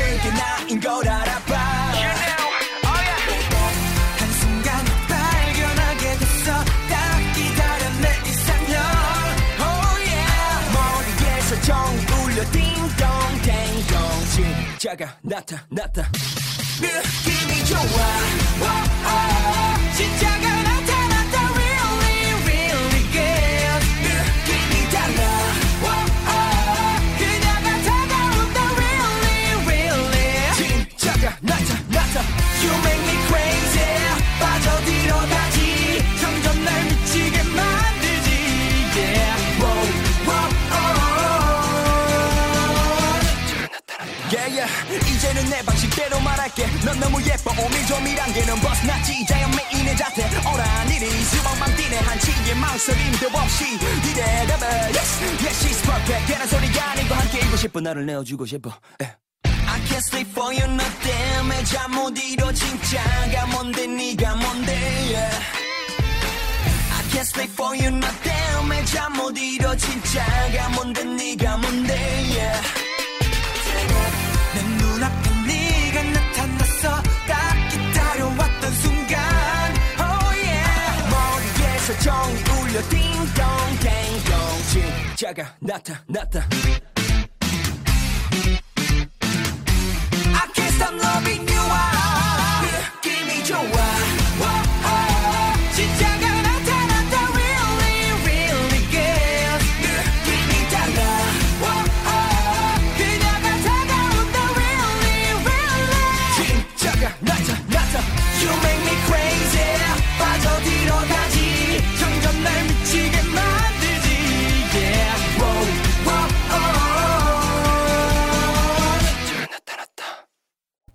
진짜가 나타났다. 느낌이 좋아 말할게. 넌 너무 예뻐. 오밀조밀한 게넌 벗어났지. 자연매인의 자태. 오라니리 수박만 뛰네 한치의 망설임도 없이 네 대답은 Yes, yes, she's perfect. 괜한 소리가 아니고 함께이고 싶어. 나를 내어주고 싶어. 예. I can't sleep for you. 너 때문에 잠못 이뤄. 진짜가 뭔데? 네가 뭔데? Yeah. Can't sleep for you. 너 때문에 잠못 이뤄. 진짜가 뭔데? 네가 뭔데? Yeah. 위해서 딱 기다려왔던 순간. Oh yeah. 머리에서 정이 울려 딩동댕동. 진짜가 나타났다.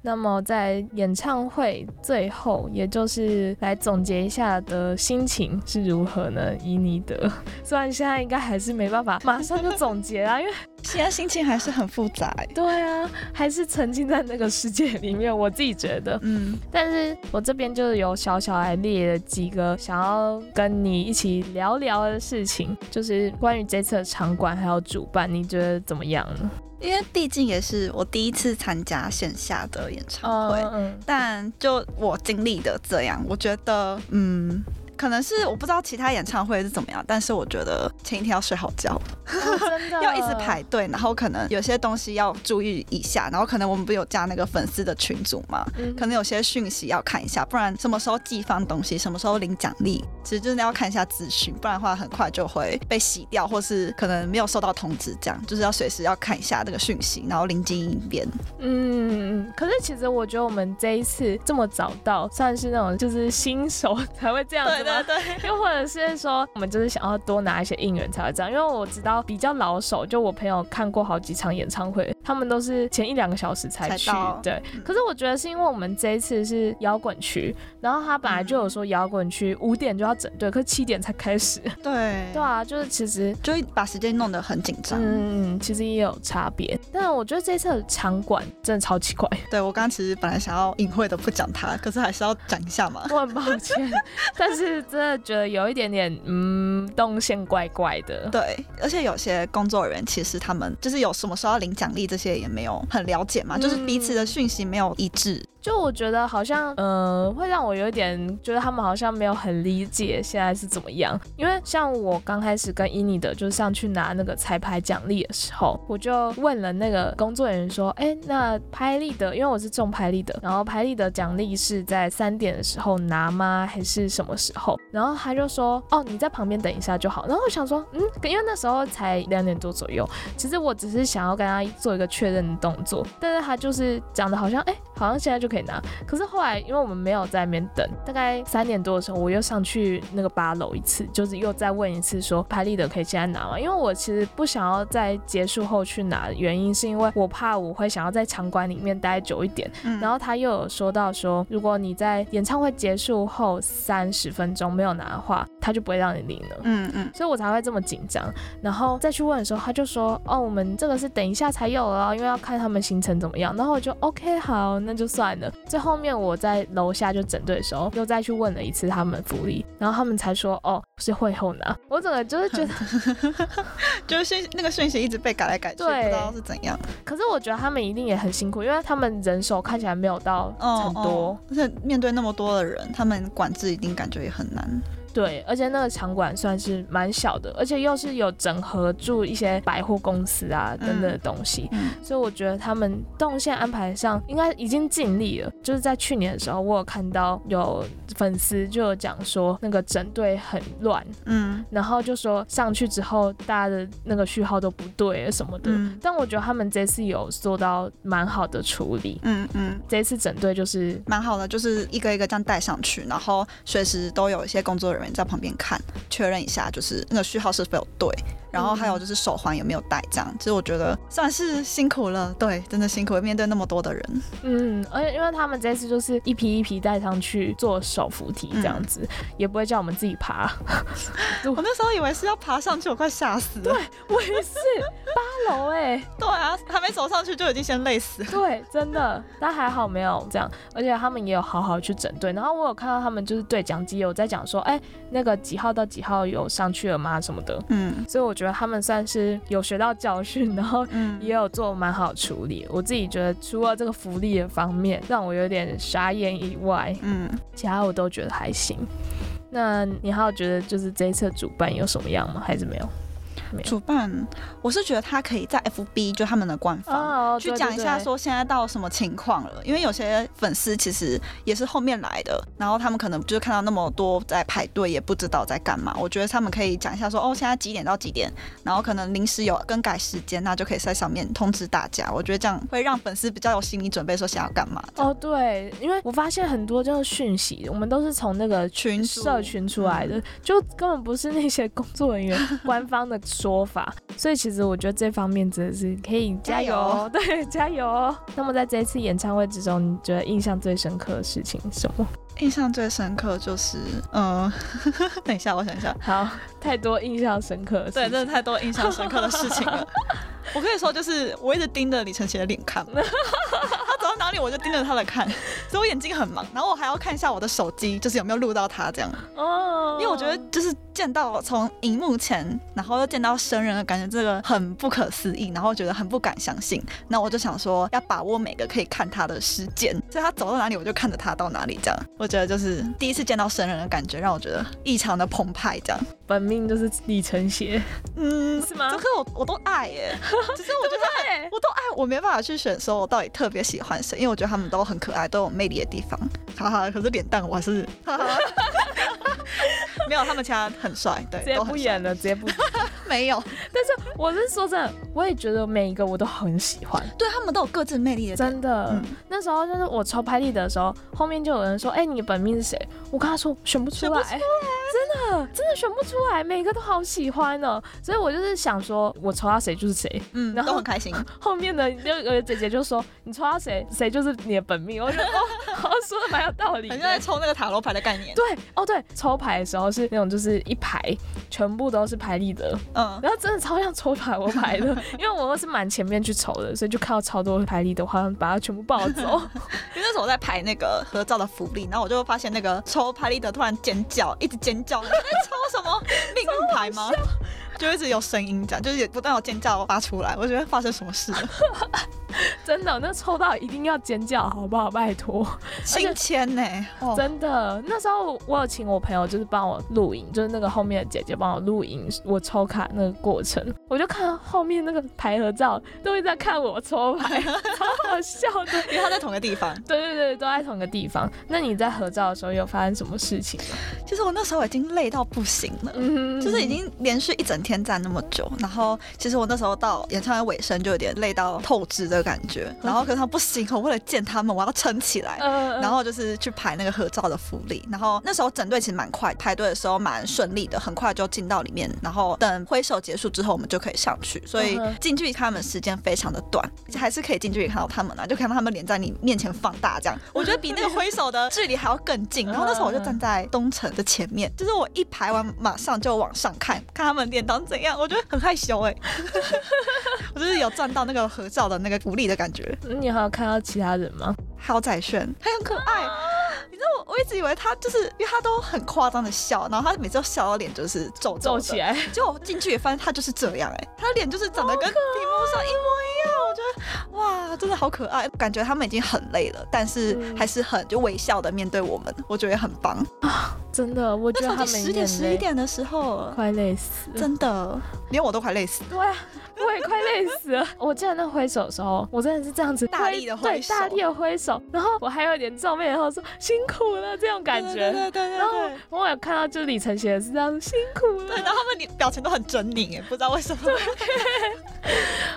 那么在演唱会最后，也就是来总结一下的心情是如何呢？以你的，虽然现在应该还是没办法马上就总结啦，因为 [laughs] 现在心情还是很复杂欸。对啊，还是沉浸在那个世界里面，我自己觉得。嗯，但是我这边就是有小小来列了几个想要跟你一起聊聊的事情，就是关于这次的场馆还有主办，你觉得怎么样呢？因为毕竟也是我第一次参加线下的演唱会，嗯。但就我经历的这样，我觉得，嗯，可能是我不知道其他演唱会是怎么样，但是我觉得前一天要睡好觉，哦真的。[laughs] 要一直排队，然后可能有些东西要注意一下，然后可能我们不有加那个粉丝的群组嘛，嗯可能有些讯息要看一下，不然什么时候寄放东西，什么时候领奖励，其实真的要看一下资讯，不然的话很快就会被洗掉，或是可能没有收到通知，这样就是要随时要看一下这个讯息，然后灵机应变。嗯，嗯可是其实我觉得我们这一次这么早到，算是那种就是新手才会这样子吗？对，[laughs] 又或者是说，我们就是想要多拿一些应援才会这样，因为我知道比较老手，就我朋友看过好几场演唱会，他们都是前一两个小时才去才。对，嗯可是我觉得是因为我们这一次是摇滚区，然后他本来就有说摇滚区五点就要整队，可是七点才开始。[laughs] [laughs] 对对啊，就是其实就会把时间弄得很紧张。嗯，其实也有差别，但我觉得这次的场馆真的超奇怪，对我刚刚其实本来想要隐晦的不讲他，可是还是要讲一下嘛。我很抱歉，但是真的觉得有一点点嗯动线怪怪的。对，而且有些工作人员其实他们就是有什么时候要领奖励这些也没有很了解嘛，就是彼此的讯息没有一致。就我觉得好像，呃，会让我有一点觉得他们好像没有很理解现在是怎么样。因为像我刚开始跟伊妮的，就是上去拿那个彩排奖励的时候，我就问了那个工作人员说，哎，那拍立得，因为我是中拍立得，然后拍立得奖励是在三点的时候拿吗？还是什么时候？然后他就说，哦，你在旁边等一下就好。然后我想说，嗯，因为那时候才两点多左右，其实我只是想要跟他做一个确认的动作，但是他就是讲的好像，哎、好像现在就可以拿。可是后来，因为我们没有在那边等，大概三点多的时候，我又上去那个八楼一次，就是又再问一次说，拍立得可以现在拿吗？因为我其实不想要在结束后去拿，原因是因为我怕我会想要在场馆里面待久一点。然后他又有说到说，如果你在演唱会结束后三十分钟没有拿的话，他就不会让你领了。嗯嗯，所以我才会这么紧张。然后再去问的时候，他就说：“哦，我们这个是等一下才有了哦，因为要看他们行程怎么样。”然后我就 OK 好，那就算了。最后面我在楼下就整队的时候，又再去问了一次他们福利，然后他们才说：“哦，是会后拿。”我整个就是觉得，[laughs] 就是讯那个讯息一直被改来改去，不知道是怎样。可是我觉得他们一定也很辛苦，因为他们人手看起来没有到很多。哦，而且面对那么多的人，他们管制一定感觉也很难。对，而且那个场馆算是蛮小的，而且又是有整合住一些百货公司啊等等的东西，嗯所以我觉得他们动线安排上应该已经尽力了。就是在去年的时候，我有看到有粉丝就有讲说那个整队很乱，嗯然后就说上去之后大家的那个序号都不对什么的。嗯但我觉得他们这次有做到蛮好的处理，嗯嗯，这次整队就是蛮好的，就是一个一个这样带上去，然后随时都有一些工作人员在旁边看，确认一下就是那个序号是否有对，然后还有就是手环有没有戴，这样。其实我觉得算是辛苦了，对，真的辛苦了，面对那么多的人。嗯，而且因为他们这次就是一批一批带上去做手扶梯这样子，也不会叫我们自己爬。[laughs] 我那时候以为是要爬上去，我快吓死了。对我也是八楼哎，对啊，还没走上去就已经先累死了。对，真的，但还好没有这样，而且他们也有好好去整队。然后我有看到他们就是对讲机有在讲说，哎、那个几号到几号有上去了吗什么的。嗯所以我觉得他们算是有学到教训，然后嗯也有做蛮好处理。我自己觉得除了这个福利的方面让我有点傻眼以外，嗯，其他我都觉得还行。那你还有觉得就是这一次主办有什么样吗？还是没有？主办，我是觉得他可以在 FB 就他们的官方。哦，去讲一下，说现在到什么情况了，因为有些粉丝其实也是后面来的，然后他们可能就是看到那么多在排队，也不知道在干嘛。我觉得他们可以讲一下说，哦，现在几点到几点，然后可能临时有更改时间，那就可以在上面通知大家。我觉得这样会让粉丝比较有心理准备，说想要干嘛。哦，对，因为我发现很多就是讯息，我们都是从那个群社群出来的，就根本不是那些工作人员 [laughs] 官方的说法，所以其实我觉得这方面真的是可以加油哦，[laughs] 对，加油哦。那么在这一次演唱会之中，你觉得印象最深刻的事情是什么？印象最深刻就是，嗯，[laughs] 等一下，我想一下，好，太多印象深刻的事对，真的太多印象深刻的事情了。[laughs] 我可以说，就是我一直盯着李承协的脸看，他走到哪里我就盯着他的看，所以我眼睛很忙，然后我还要看一下我的手机，就是有没有录到他这样，哦，因为我觉得就是见到从荧幕前，然后又见到生人的感觉，这个很不可思议，然后觉得很不敢相信。那我就想说，要把握每个可以看他的时间，所以他走到哪里我就看着他到哪里，这样。我觉得就是第一次见到生人的感觉，让我觉得异常的澎湃，这样。本命就是李承协，嗯，是吗可是我我都爱耶，[laughs] 只是我觉得，我都爱，我没办法去选说我到底特别喜欢谁，因为我觉得他们都很可爱，都有魅力的地方。哈哈，可是脸蛋我还是，哈哈 [laughs] 没有他们其他很帅，对，直接不演了，直接不。[laughs] 没有，但是我是说真的，我也觉得每一个我都很喜欢。对他们都有各自魅力的。真的，嗯那时候就是我抽拍立得的时候，后面就有人说：“哎、你本命是谁？”我跟他说选不出来，[laughs] 真的真的选不出来，每个都好喜欢哦。所以我就是想说，我抽到谁就是谁。嗯，然后都很开心。[laughs] 后面的就有个姐姐就说：“你抽到谁，谁就是你的本命。”我觉得哦，好像说的蛮有道理 [laughs] 很像在。抽那个塔罗牌的概念。对哦，对，抽牌的时候是那种就是一排全部都是拍立得，嗯，然后真的超像抽塔罗牌的，因为我是蛮前面去抽的，所以就看到超多拍立得，我好像把它全部抱走。因为那时候我在排那个合照的福利，然后我就发现那个抽拍立得突然尖叫，一直尖叫，抽什么 [laughs] 命运牌吗？就一直有声音这样，就是也不断有尖叫发出来，我觉得发生什么事了？[laughs] 真的，那抽到一定要尖叫，好不好？拜托，新签呢？哦，真的。那时候我有请我朋友，就是帮我录影，就是那个后面的姐姐帮我录影我抽卡那个过程，我就看到后面那个牌合照都会在看我抽牌，[laughs] 好好笑的。因为他在同个地方。对对对，都在同一个地方。那你在合照的时候有发生什么事情吗？其实我那时候已经累到不行了。嗯就是已经连续一整天站那么久，然后其实我那时候到演唱会尾声就有点累到透支的感觉，然后可是他不行，我为了见他们，我要撑起来，呃然后就是去排那个合照的福利，然后那时候整队其实蛮快，排队的时候蛮顺利的，很快就进到里面，然后等挥手结束之后，我们就可以上去，所以近距离看他们时间非常的短，还是可以近距离看到他们啊，就看到他们脸在你面前放大这样，我觉得比那个挥手的距离还要更近。然后那时候我就站在东城的前面，就是我一排完马上就往上看，看他们脸长怎样，我觉得很害羞哎、[laughs] 我就是有赚到那个合照的那个福利的感觉。你还有看到其他人吗？还有载炫，他很可爱。你知道我我一直以为他就是因为他都很夸张的笑，然后他每次都笑到脸就是皱皱皱起。来，结果我进去也发现他就是这样哎、他的脸就是长得跟 [laughs] 屏幕上一模一样，我觉得哇，真的好可爱。感觉他们已经很累了，但是嗯还是很就微笑的面对我们，我觉得很棒。真的，我觉那时得他们候十点十一点的时候，快累死了。真的连我都快累死。对啊，我也快累死了。[laughs] 我记得那挥手的时候，我真的是这样子大力的挥对，大力的挥手，然后我还有点皱眉，然后说辛苦了这种感觉。对对对对然后。我有看到，就是李承协是这样辛苦了，对，然后他们脸表情都很狰狞哎，不知道为什么。[laughs]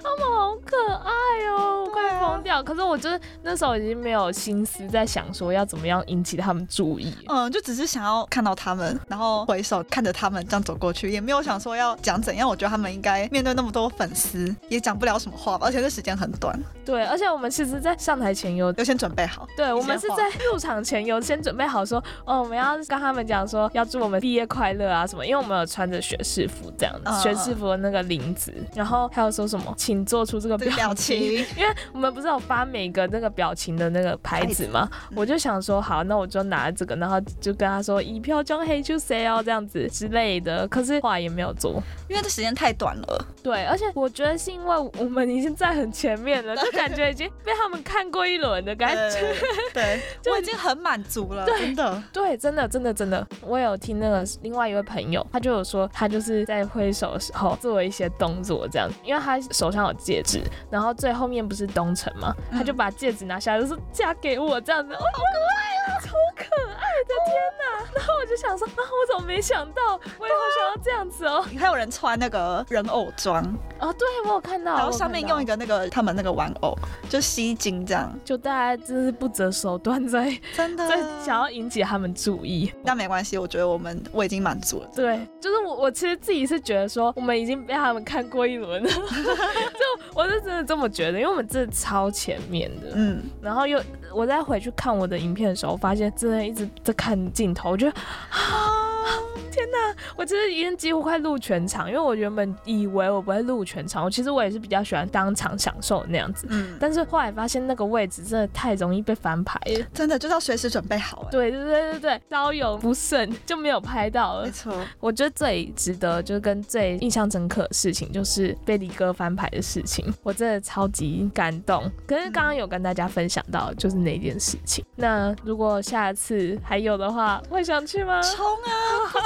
他们好可爱哦，我快疯掉。可是我就是那时候已经没有心思在想说要怎么样引起他们注意。嗯，就只是想要看到他们，然后回首看着他们这样走过去，也没有想说要讲怎样。我觉得他们应该面对那么多粉丝，也讲不了什么话吧，而且这时间很短，对，而且我们其实，在上台前有有先准备好。对，我们是在入场前有先准备好说，哦，我们要跟他们讲说要祝我们毕业快乐啊什么，因为我们有穿着学士服这样子，嗯学士服的那个领子，然后还有说什么，请做出出这个这个表情，因为我们不是有发每个那个表情的那个牌子吗？我就想说，好，那我就拿这个，然后就跟他说，一票将黑就谁哦，这样子之类的。可是后来也没有做，因为这时间太短了。对，而且我觉得是因为我们已经在很前面了，就感觉已经被他们看过一轮的感觉。对，[laughs] 我已经很满足了，真的。对，真的，真的，真的。我有听那个另外一位朋友，他就有说，他就是在挥手的时候做一些动作，这样，因为他手上有戒指，然后最后面不是东城嘛，他就把戒指拿下来，就说嫁给我这样子，好可爱啊，超可爱的，天哪！然后我就想说，啊，我怎么没想到，我也好想要这样子哦。还有人穿那个人偶装。哦，对我有看到，然后上面用一个那个他们那个玩偶，就吸睛这样，就大家真是不择手段在真的。在想要引起他们注意。但没关系，我觉得我们我已经满足了。对，就是我我其实自己是觉得说，我们已经被他们看过一轮了，[laughs] 就我是真的这么觉得，因为我们真的超前面的，嗯，然后又我再回去看我的影片的时候，发现真的一直在看镜头，我觉得啊。[laughs] 天哪！我其实已经几乎快录全场，因为我原本以为我不会录全场。我其实我也是比较喜欢当场享受那样子。嗯。但是后来发现那个位置真的太容易被翻牌了。真的就是要随时准备好。对对对对对，稍有不慎就没有拍到了。没错。我觉得最值得就是跟最印象深刻的事情，就是被李哥翻牌的事情。我真的超级感动。可是刚刚有跟大家分享到就是那件事情。那如果下次还有的话，会想去吗？冲啊！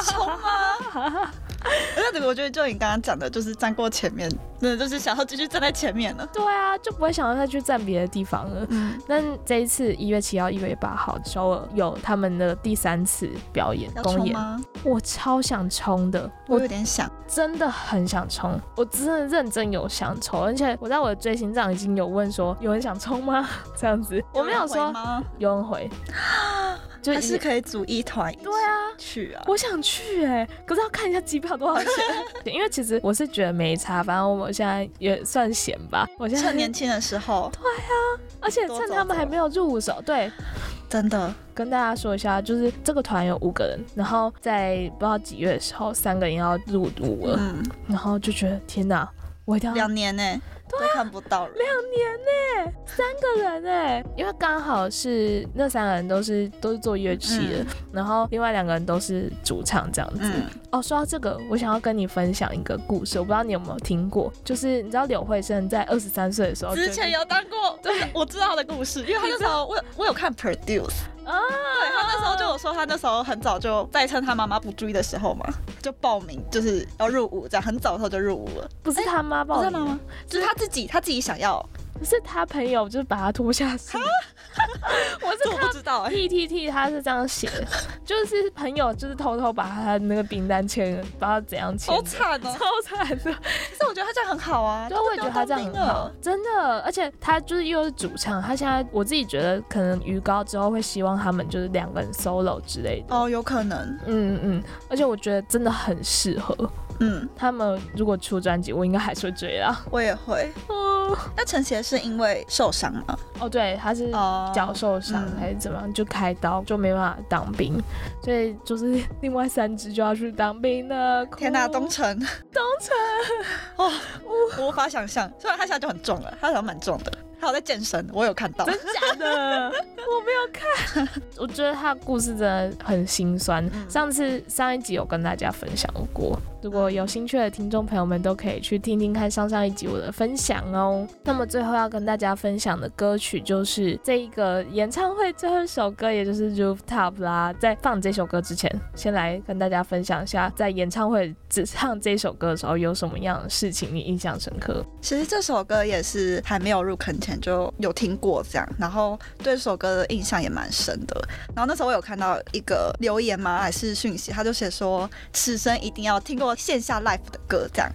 冲 [laughs] 我觉得就你刚刚讲的，就是站过前面，真的就是想要继续站在前面了。对啊，就不会想要再去站别的地方了。嗯，但这一次一月七号、一月八号，首尔有他们的第三次表演公演，我超想冲的，我有点想，真的很想冲，我真的认真有想冲，而且我在我的追星上已经有问说，有人想冲吗？[laughs] 这样子，我没有说，有人回。[gasps] 就是可以组一团，对啊，去啊！我想去哎，可是要看一下机票多少钱。[laughs] 因为其实我是觉得没差，反正我现在也算闲吧。我现在趁年轻的时候，对啊，而且趁他们还没有入手，对，真的跟大家说一下，就是这个团有五个人，然后在不知道几月的时候，三个人要入伍了，嗯，然后就觉得天哪，我一定要两年呢。都看不到了，两年呢，三个人哎，因为刚好是那三个人都是都是做乐器的，然后另外两个人都是主唱这样子。哦，说到这个，我想要跟你分享一个故事，我不知道你有没有听过，就是你知道柳慧生在二十三岁的时候之前有当过，对，我知道他的故事，因为他那时候我我有看 Produce。啊，对他那时候就有说，他那时候很早就在趁他妈妈不注意的时候嘛，就报名就是要入伍，这样很早的时候就入伍了。不是他妈报名吗？就是他自己，他自己想要。是他朋友就是把他拖下水，我是不知道。T T T 他是这样写，就是朋友就是偷偷把他那个冰单签，不知道怎样签，好惨哦，超惨的。可是我觉得他这样很好啊，对，我也觉得他这样很好，真的。而且他就是又是主唱，他现在我自己觉得可能鱼高之后会希望他们就是两个人 solo 之类的。哦，有可能。嗯嗯，而且我觉得真的很适合。嗯，他们如果出专辑，我应该还是会追啊。我也会。哦，那陈杰是因为受伤吗？哦，对，他是脚受伤还是怎么样，就开刀，就没办法当兵，所以就是另外三只就要去当兵了。[laughs] 天哪，东城，东城，[laughs] 哦，我无法想象。虽然他现在就很重了，他好像蛮重的。他在健身，我有看到。真假的？[laughs] 我没有看。[laughs] 我觉得他的故事真的很心酸。上次上一集有跟大家分享过，如果有兴趣的听众朋友们都可以去听听看上上一集我的分享哦。那么最后要跟大家分享的歌曲就是这一个演唱会最后一首歌，也就是《Rooftop》啦。在放这首歌之前，先来跟大家分享一下，在演唱会只唱这首歌的时候有什么样的事情你印象深刻？其实这首歌也是还没有入坑前。就有听过这样，然后对这首歌的印象也蛮深的。然后那时候我有看到一个留言吗，还是讯息，他就写说此生一定要听过线下 live 的歌，这样。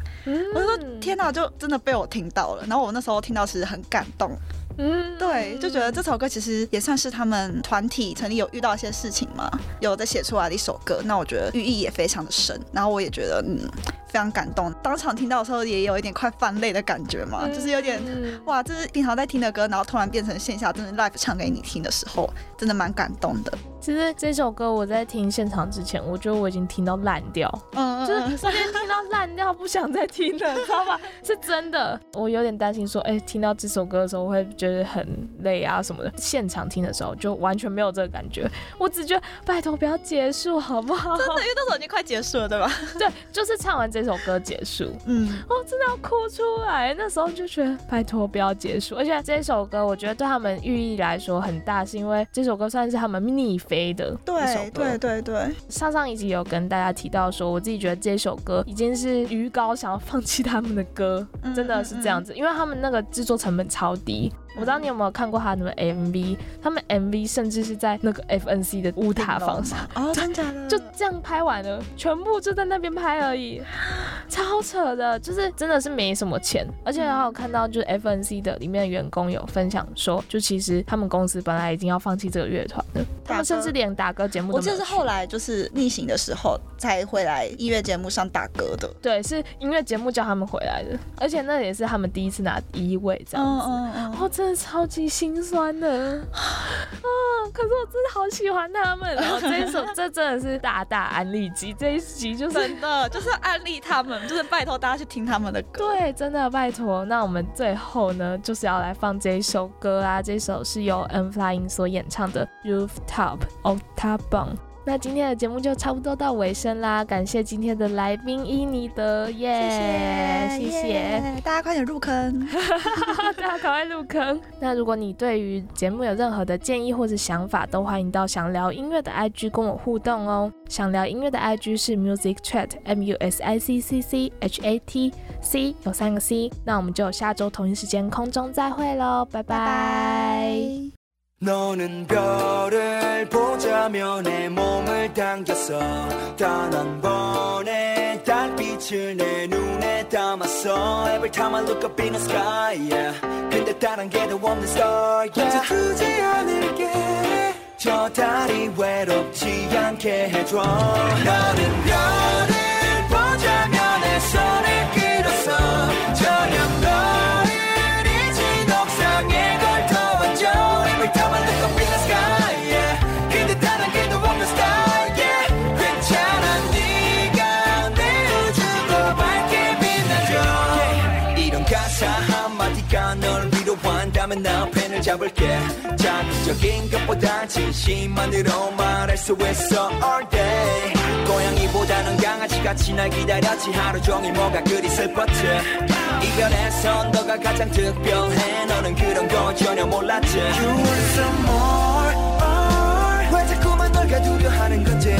我就说天哪，就真的被我听到了。然后我那时候听到其实很感动。嗯，对，就觉得这首歌其实也算是他们团体曾经有遇到一些事情嘛，有在写出来的一首歌。那我觉得寓意也非常的深，然后我也觉得嗯非常感动。当场听到的时候也有一点快泛泪的感觉嘛，就是有点哇，这是平常在听的歌，然后突然变成线下真的 live 唱给你听的时候，真的蛮感动的。其实这首歌我在听现场之前，我觉得我已经听到烂掉，嗯就是瞬间听到烂掉，不想再听了，知道吧？是真的，我有点担心说，哎、听到这首歌的时候我会觉得很累啊什么的。现场听的时候就完全没有这个感觉，我只觉得拜托不要结束好不好？真的，因为那时候已经快结束了，对吧？[laughs] 对，就是唱完这首歌结束，嗯，我，真的要哭出来。那时候就觉得拜托不要结束，而且这首歌我觉得对他们寓意来说很大，是因为这首歌算是他们逆飞的一首对歌。对对对，上上一集有跟大家提到说，我自己觉得这首歌已经是鱼高想要放弃他们的歌，嗯真的是这样子，因为他们那个制作成本超低。我不知道你有没有看过他们的 MV，他们 MV 甚至是在那个 FNC 的乌塔房上，哦，真假的？就这样拍完了，全部就在那边拍而已，[laughs] 超扯的，就是真的是没什么钱，而且还有看到就是 FNC 的里面的员工有分享说，就其实他们公司本来已经要放弃这个乐团了，他们甚至连打歌节目我记得是后来就是逆行的时候才回来音乐节目上打歌的。对，是音乐节目叫他们回来的，而且那也是他们第一次拿第一位这样子。嗯嗯。哦，真的超级心酸的啊！可是我真的好喜欢他们哦，[laughs] 这一首这真的是大大安利集，这一集就是真的就是安利他们，就是拜托大家去听他们的歌。对，真的拜托。那我们最后呢，就是要来放这一首歌啦，这首是由 N Flying 所演唱的 Rooftop Octagon。那今天的节目就差不多到尾声啦，感谢今天的来宾伊尼德耶，谢谢。耶大家快点入坑。[laughs] 大家赶快入坑。那如果你对于节目有任何的建议或者想法，都欢迎到想聊音乐的 IG 跟我互动哦。想聊音乐的 IG 是 Music Chat M U S I C C C H A T C 有三个 C。那我们就下周同一时间空中再会喽，拜拜 너는 별을 보자며 내 몸을 당겼어 단 한 번의 달빛을 내 눈에 담았어 Every time I look up in the sky yeah. 근데 다른 게더 없는 star yeah. 이제 두지 않을게 저 달이 외롭지 않게 해줘 너는 별 위로한다면 나 펜을 잡을게. 자극적인 것보다 진심만으로 말할 수 있어 all day. 고양이보다는 강아지같이 날 기다렸지. 하루 종일 뭐가 그리 슬펐지? 이별에서 너가 가장 특별해. 너는 그런 거 전혀 몰랐지. You want some more or 왜 자꾸만 널 가두려 하는 건지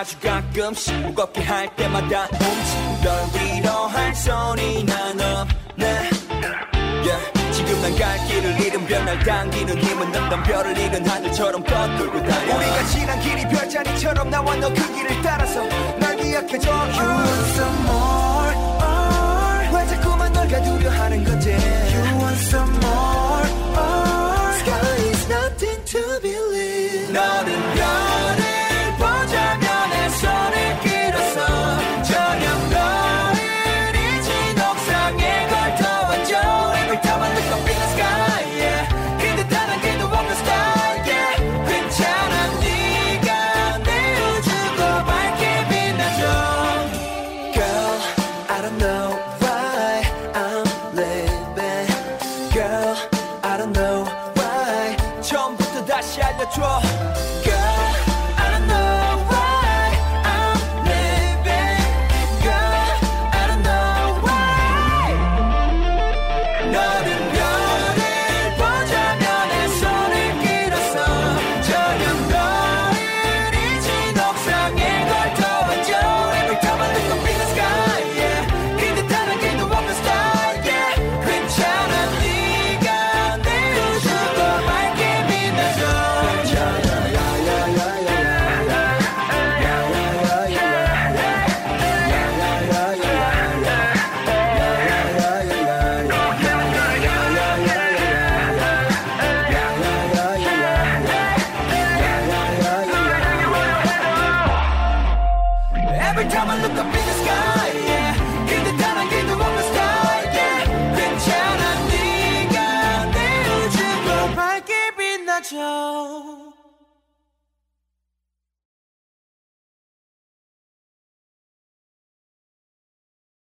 아주 가끔씩 무겁게 할 때마다 움직 널 위로할 소리나 너네. Yeah. 지금 난 갈 길을 잃은 별날 당기는 힘은 넘던 별을 잃은 하늘처럼 떠돌고 다녀. 우리가 지난 길이 별자리처럼 나와 너 그 길을 따라서 날 기억해줘. You want some more or 왜 자꾸만 널 가두려 하는 건지. You want some more or Sky is nothing to believe. 너는 별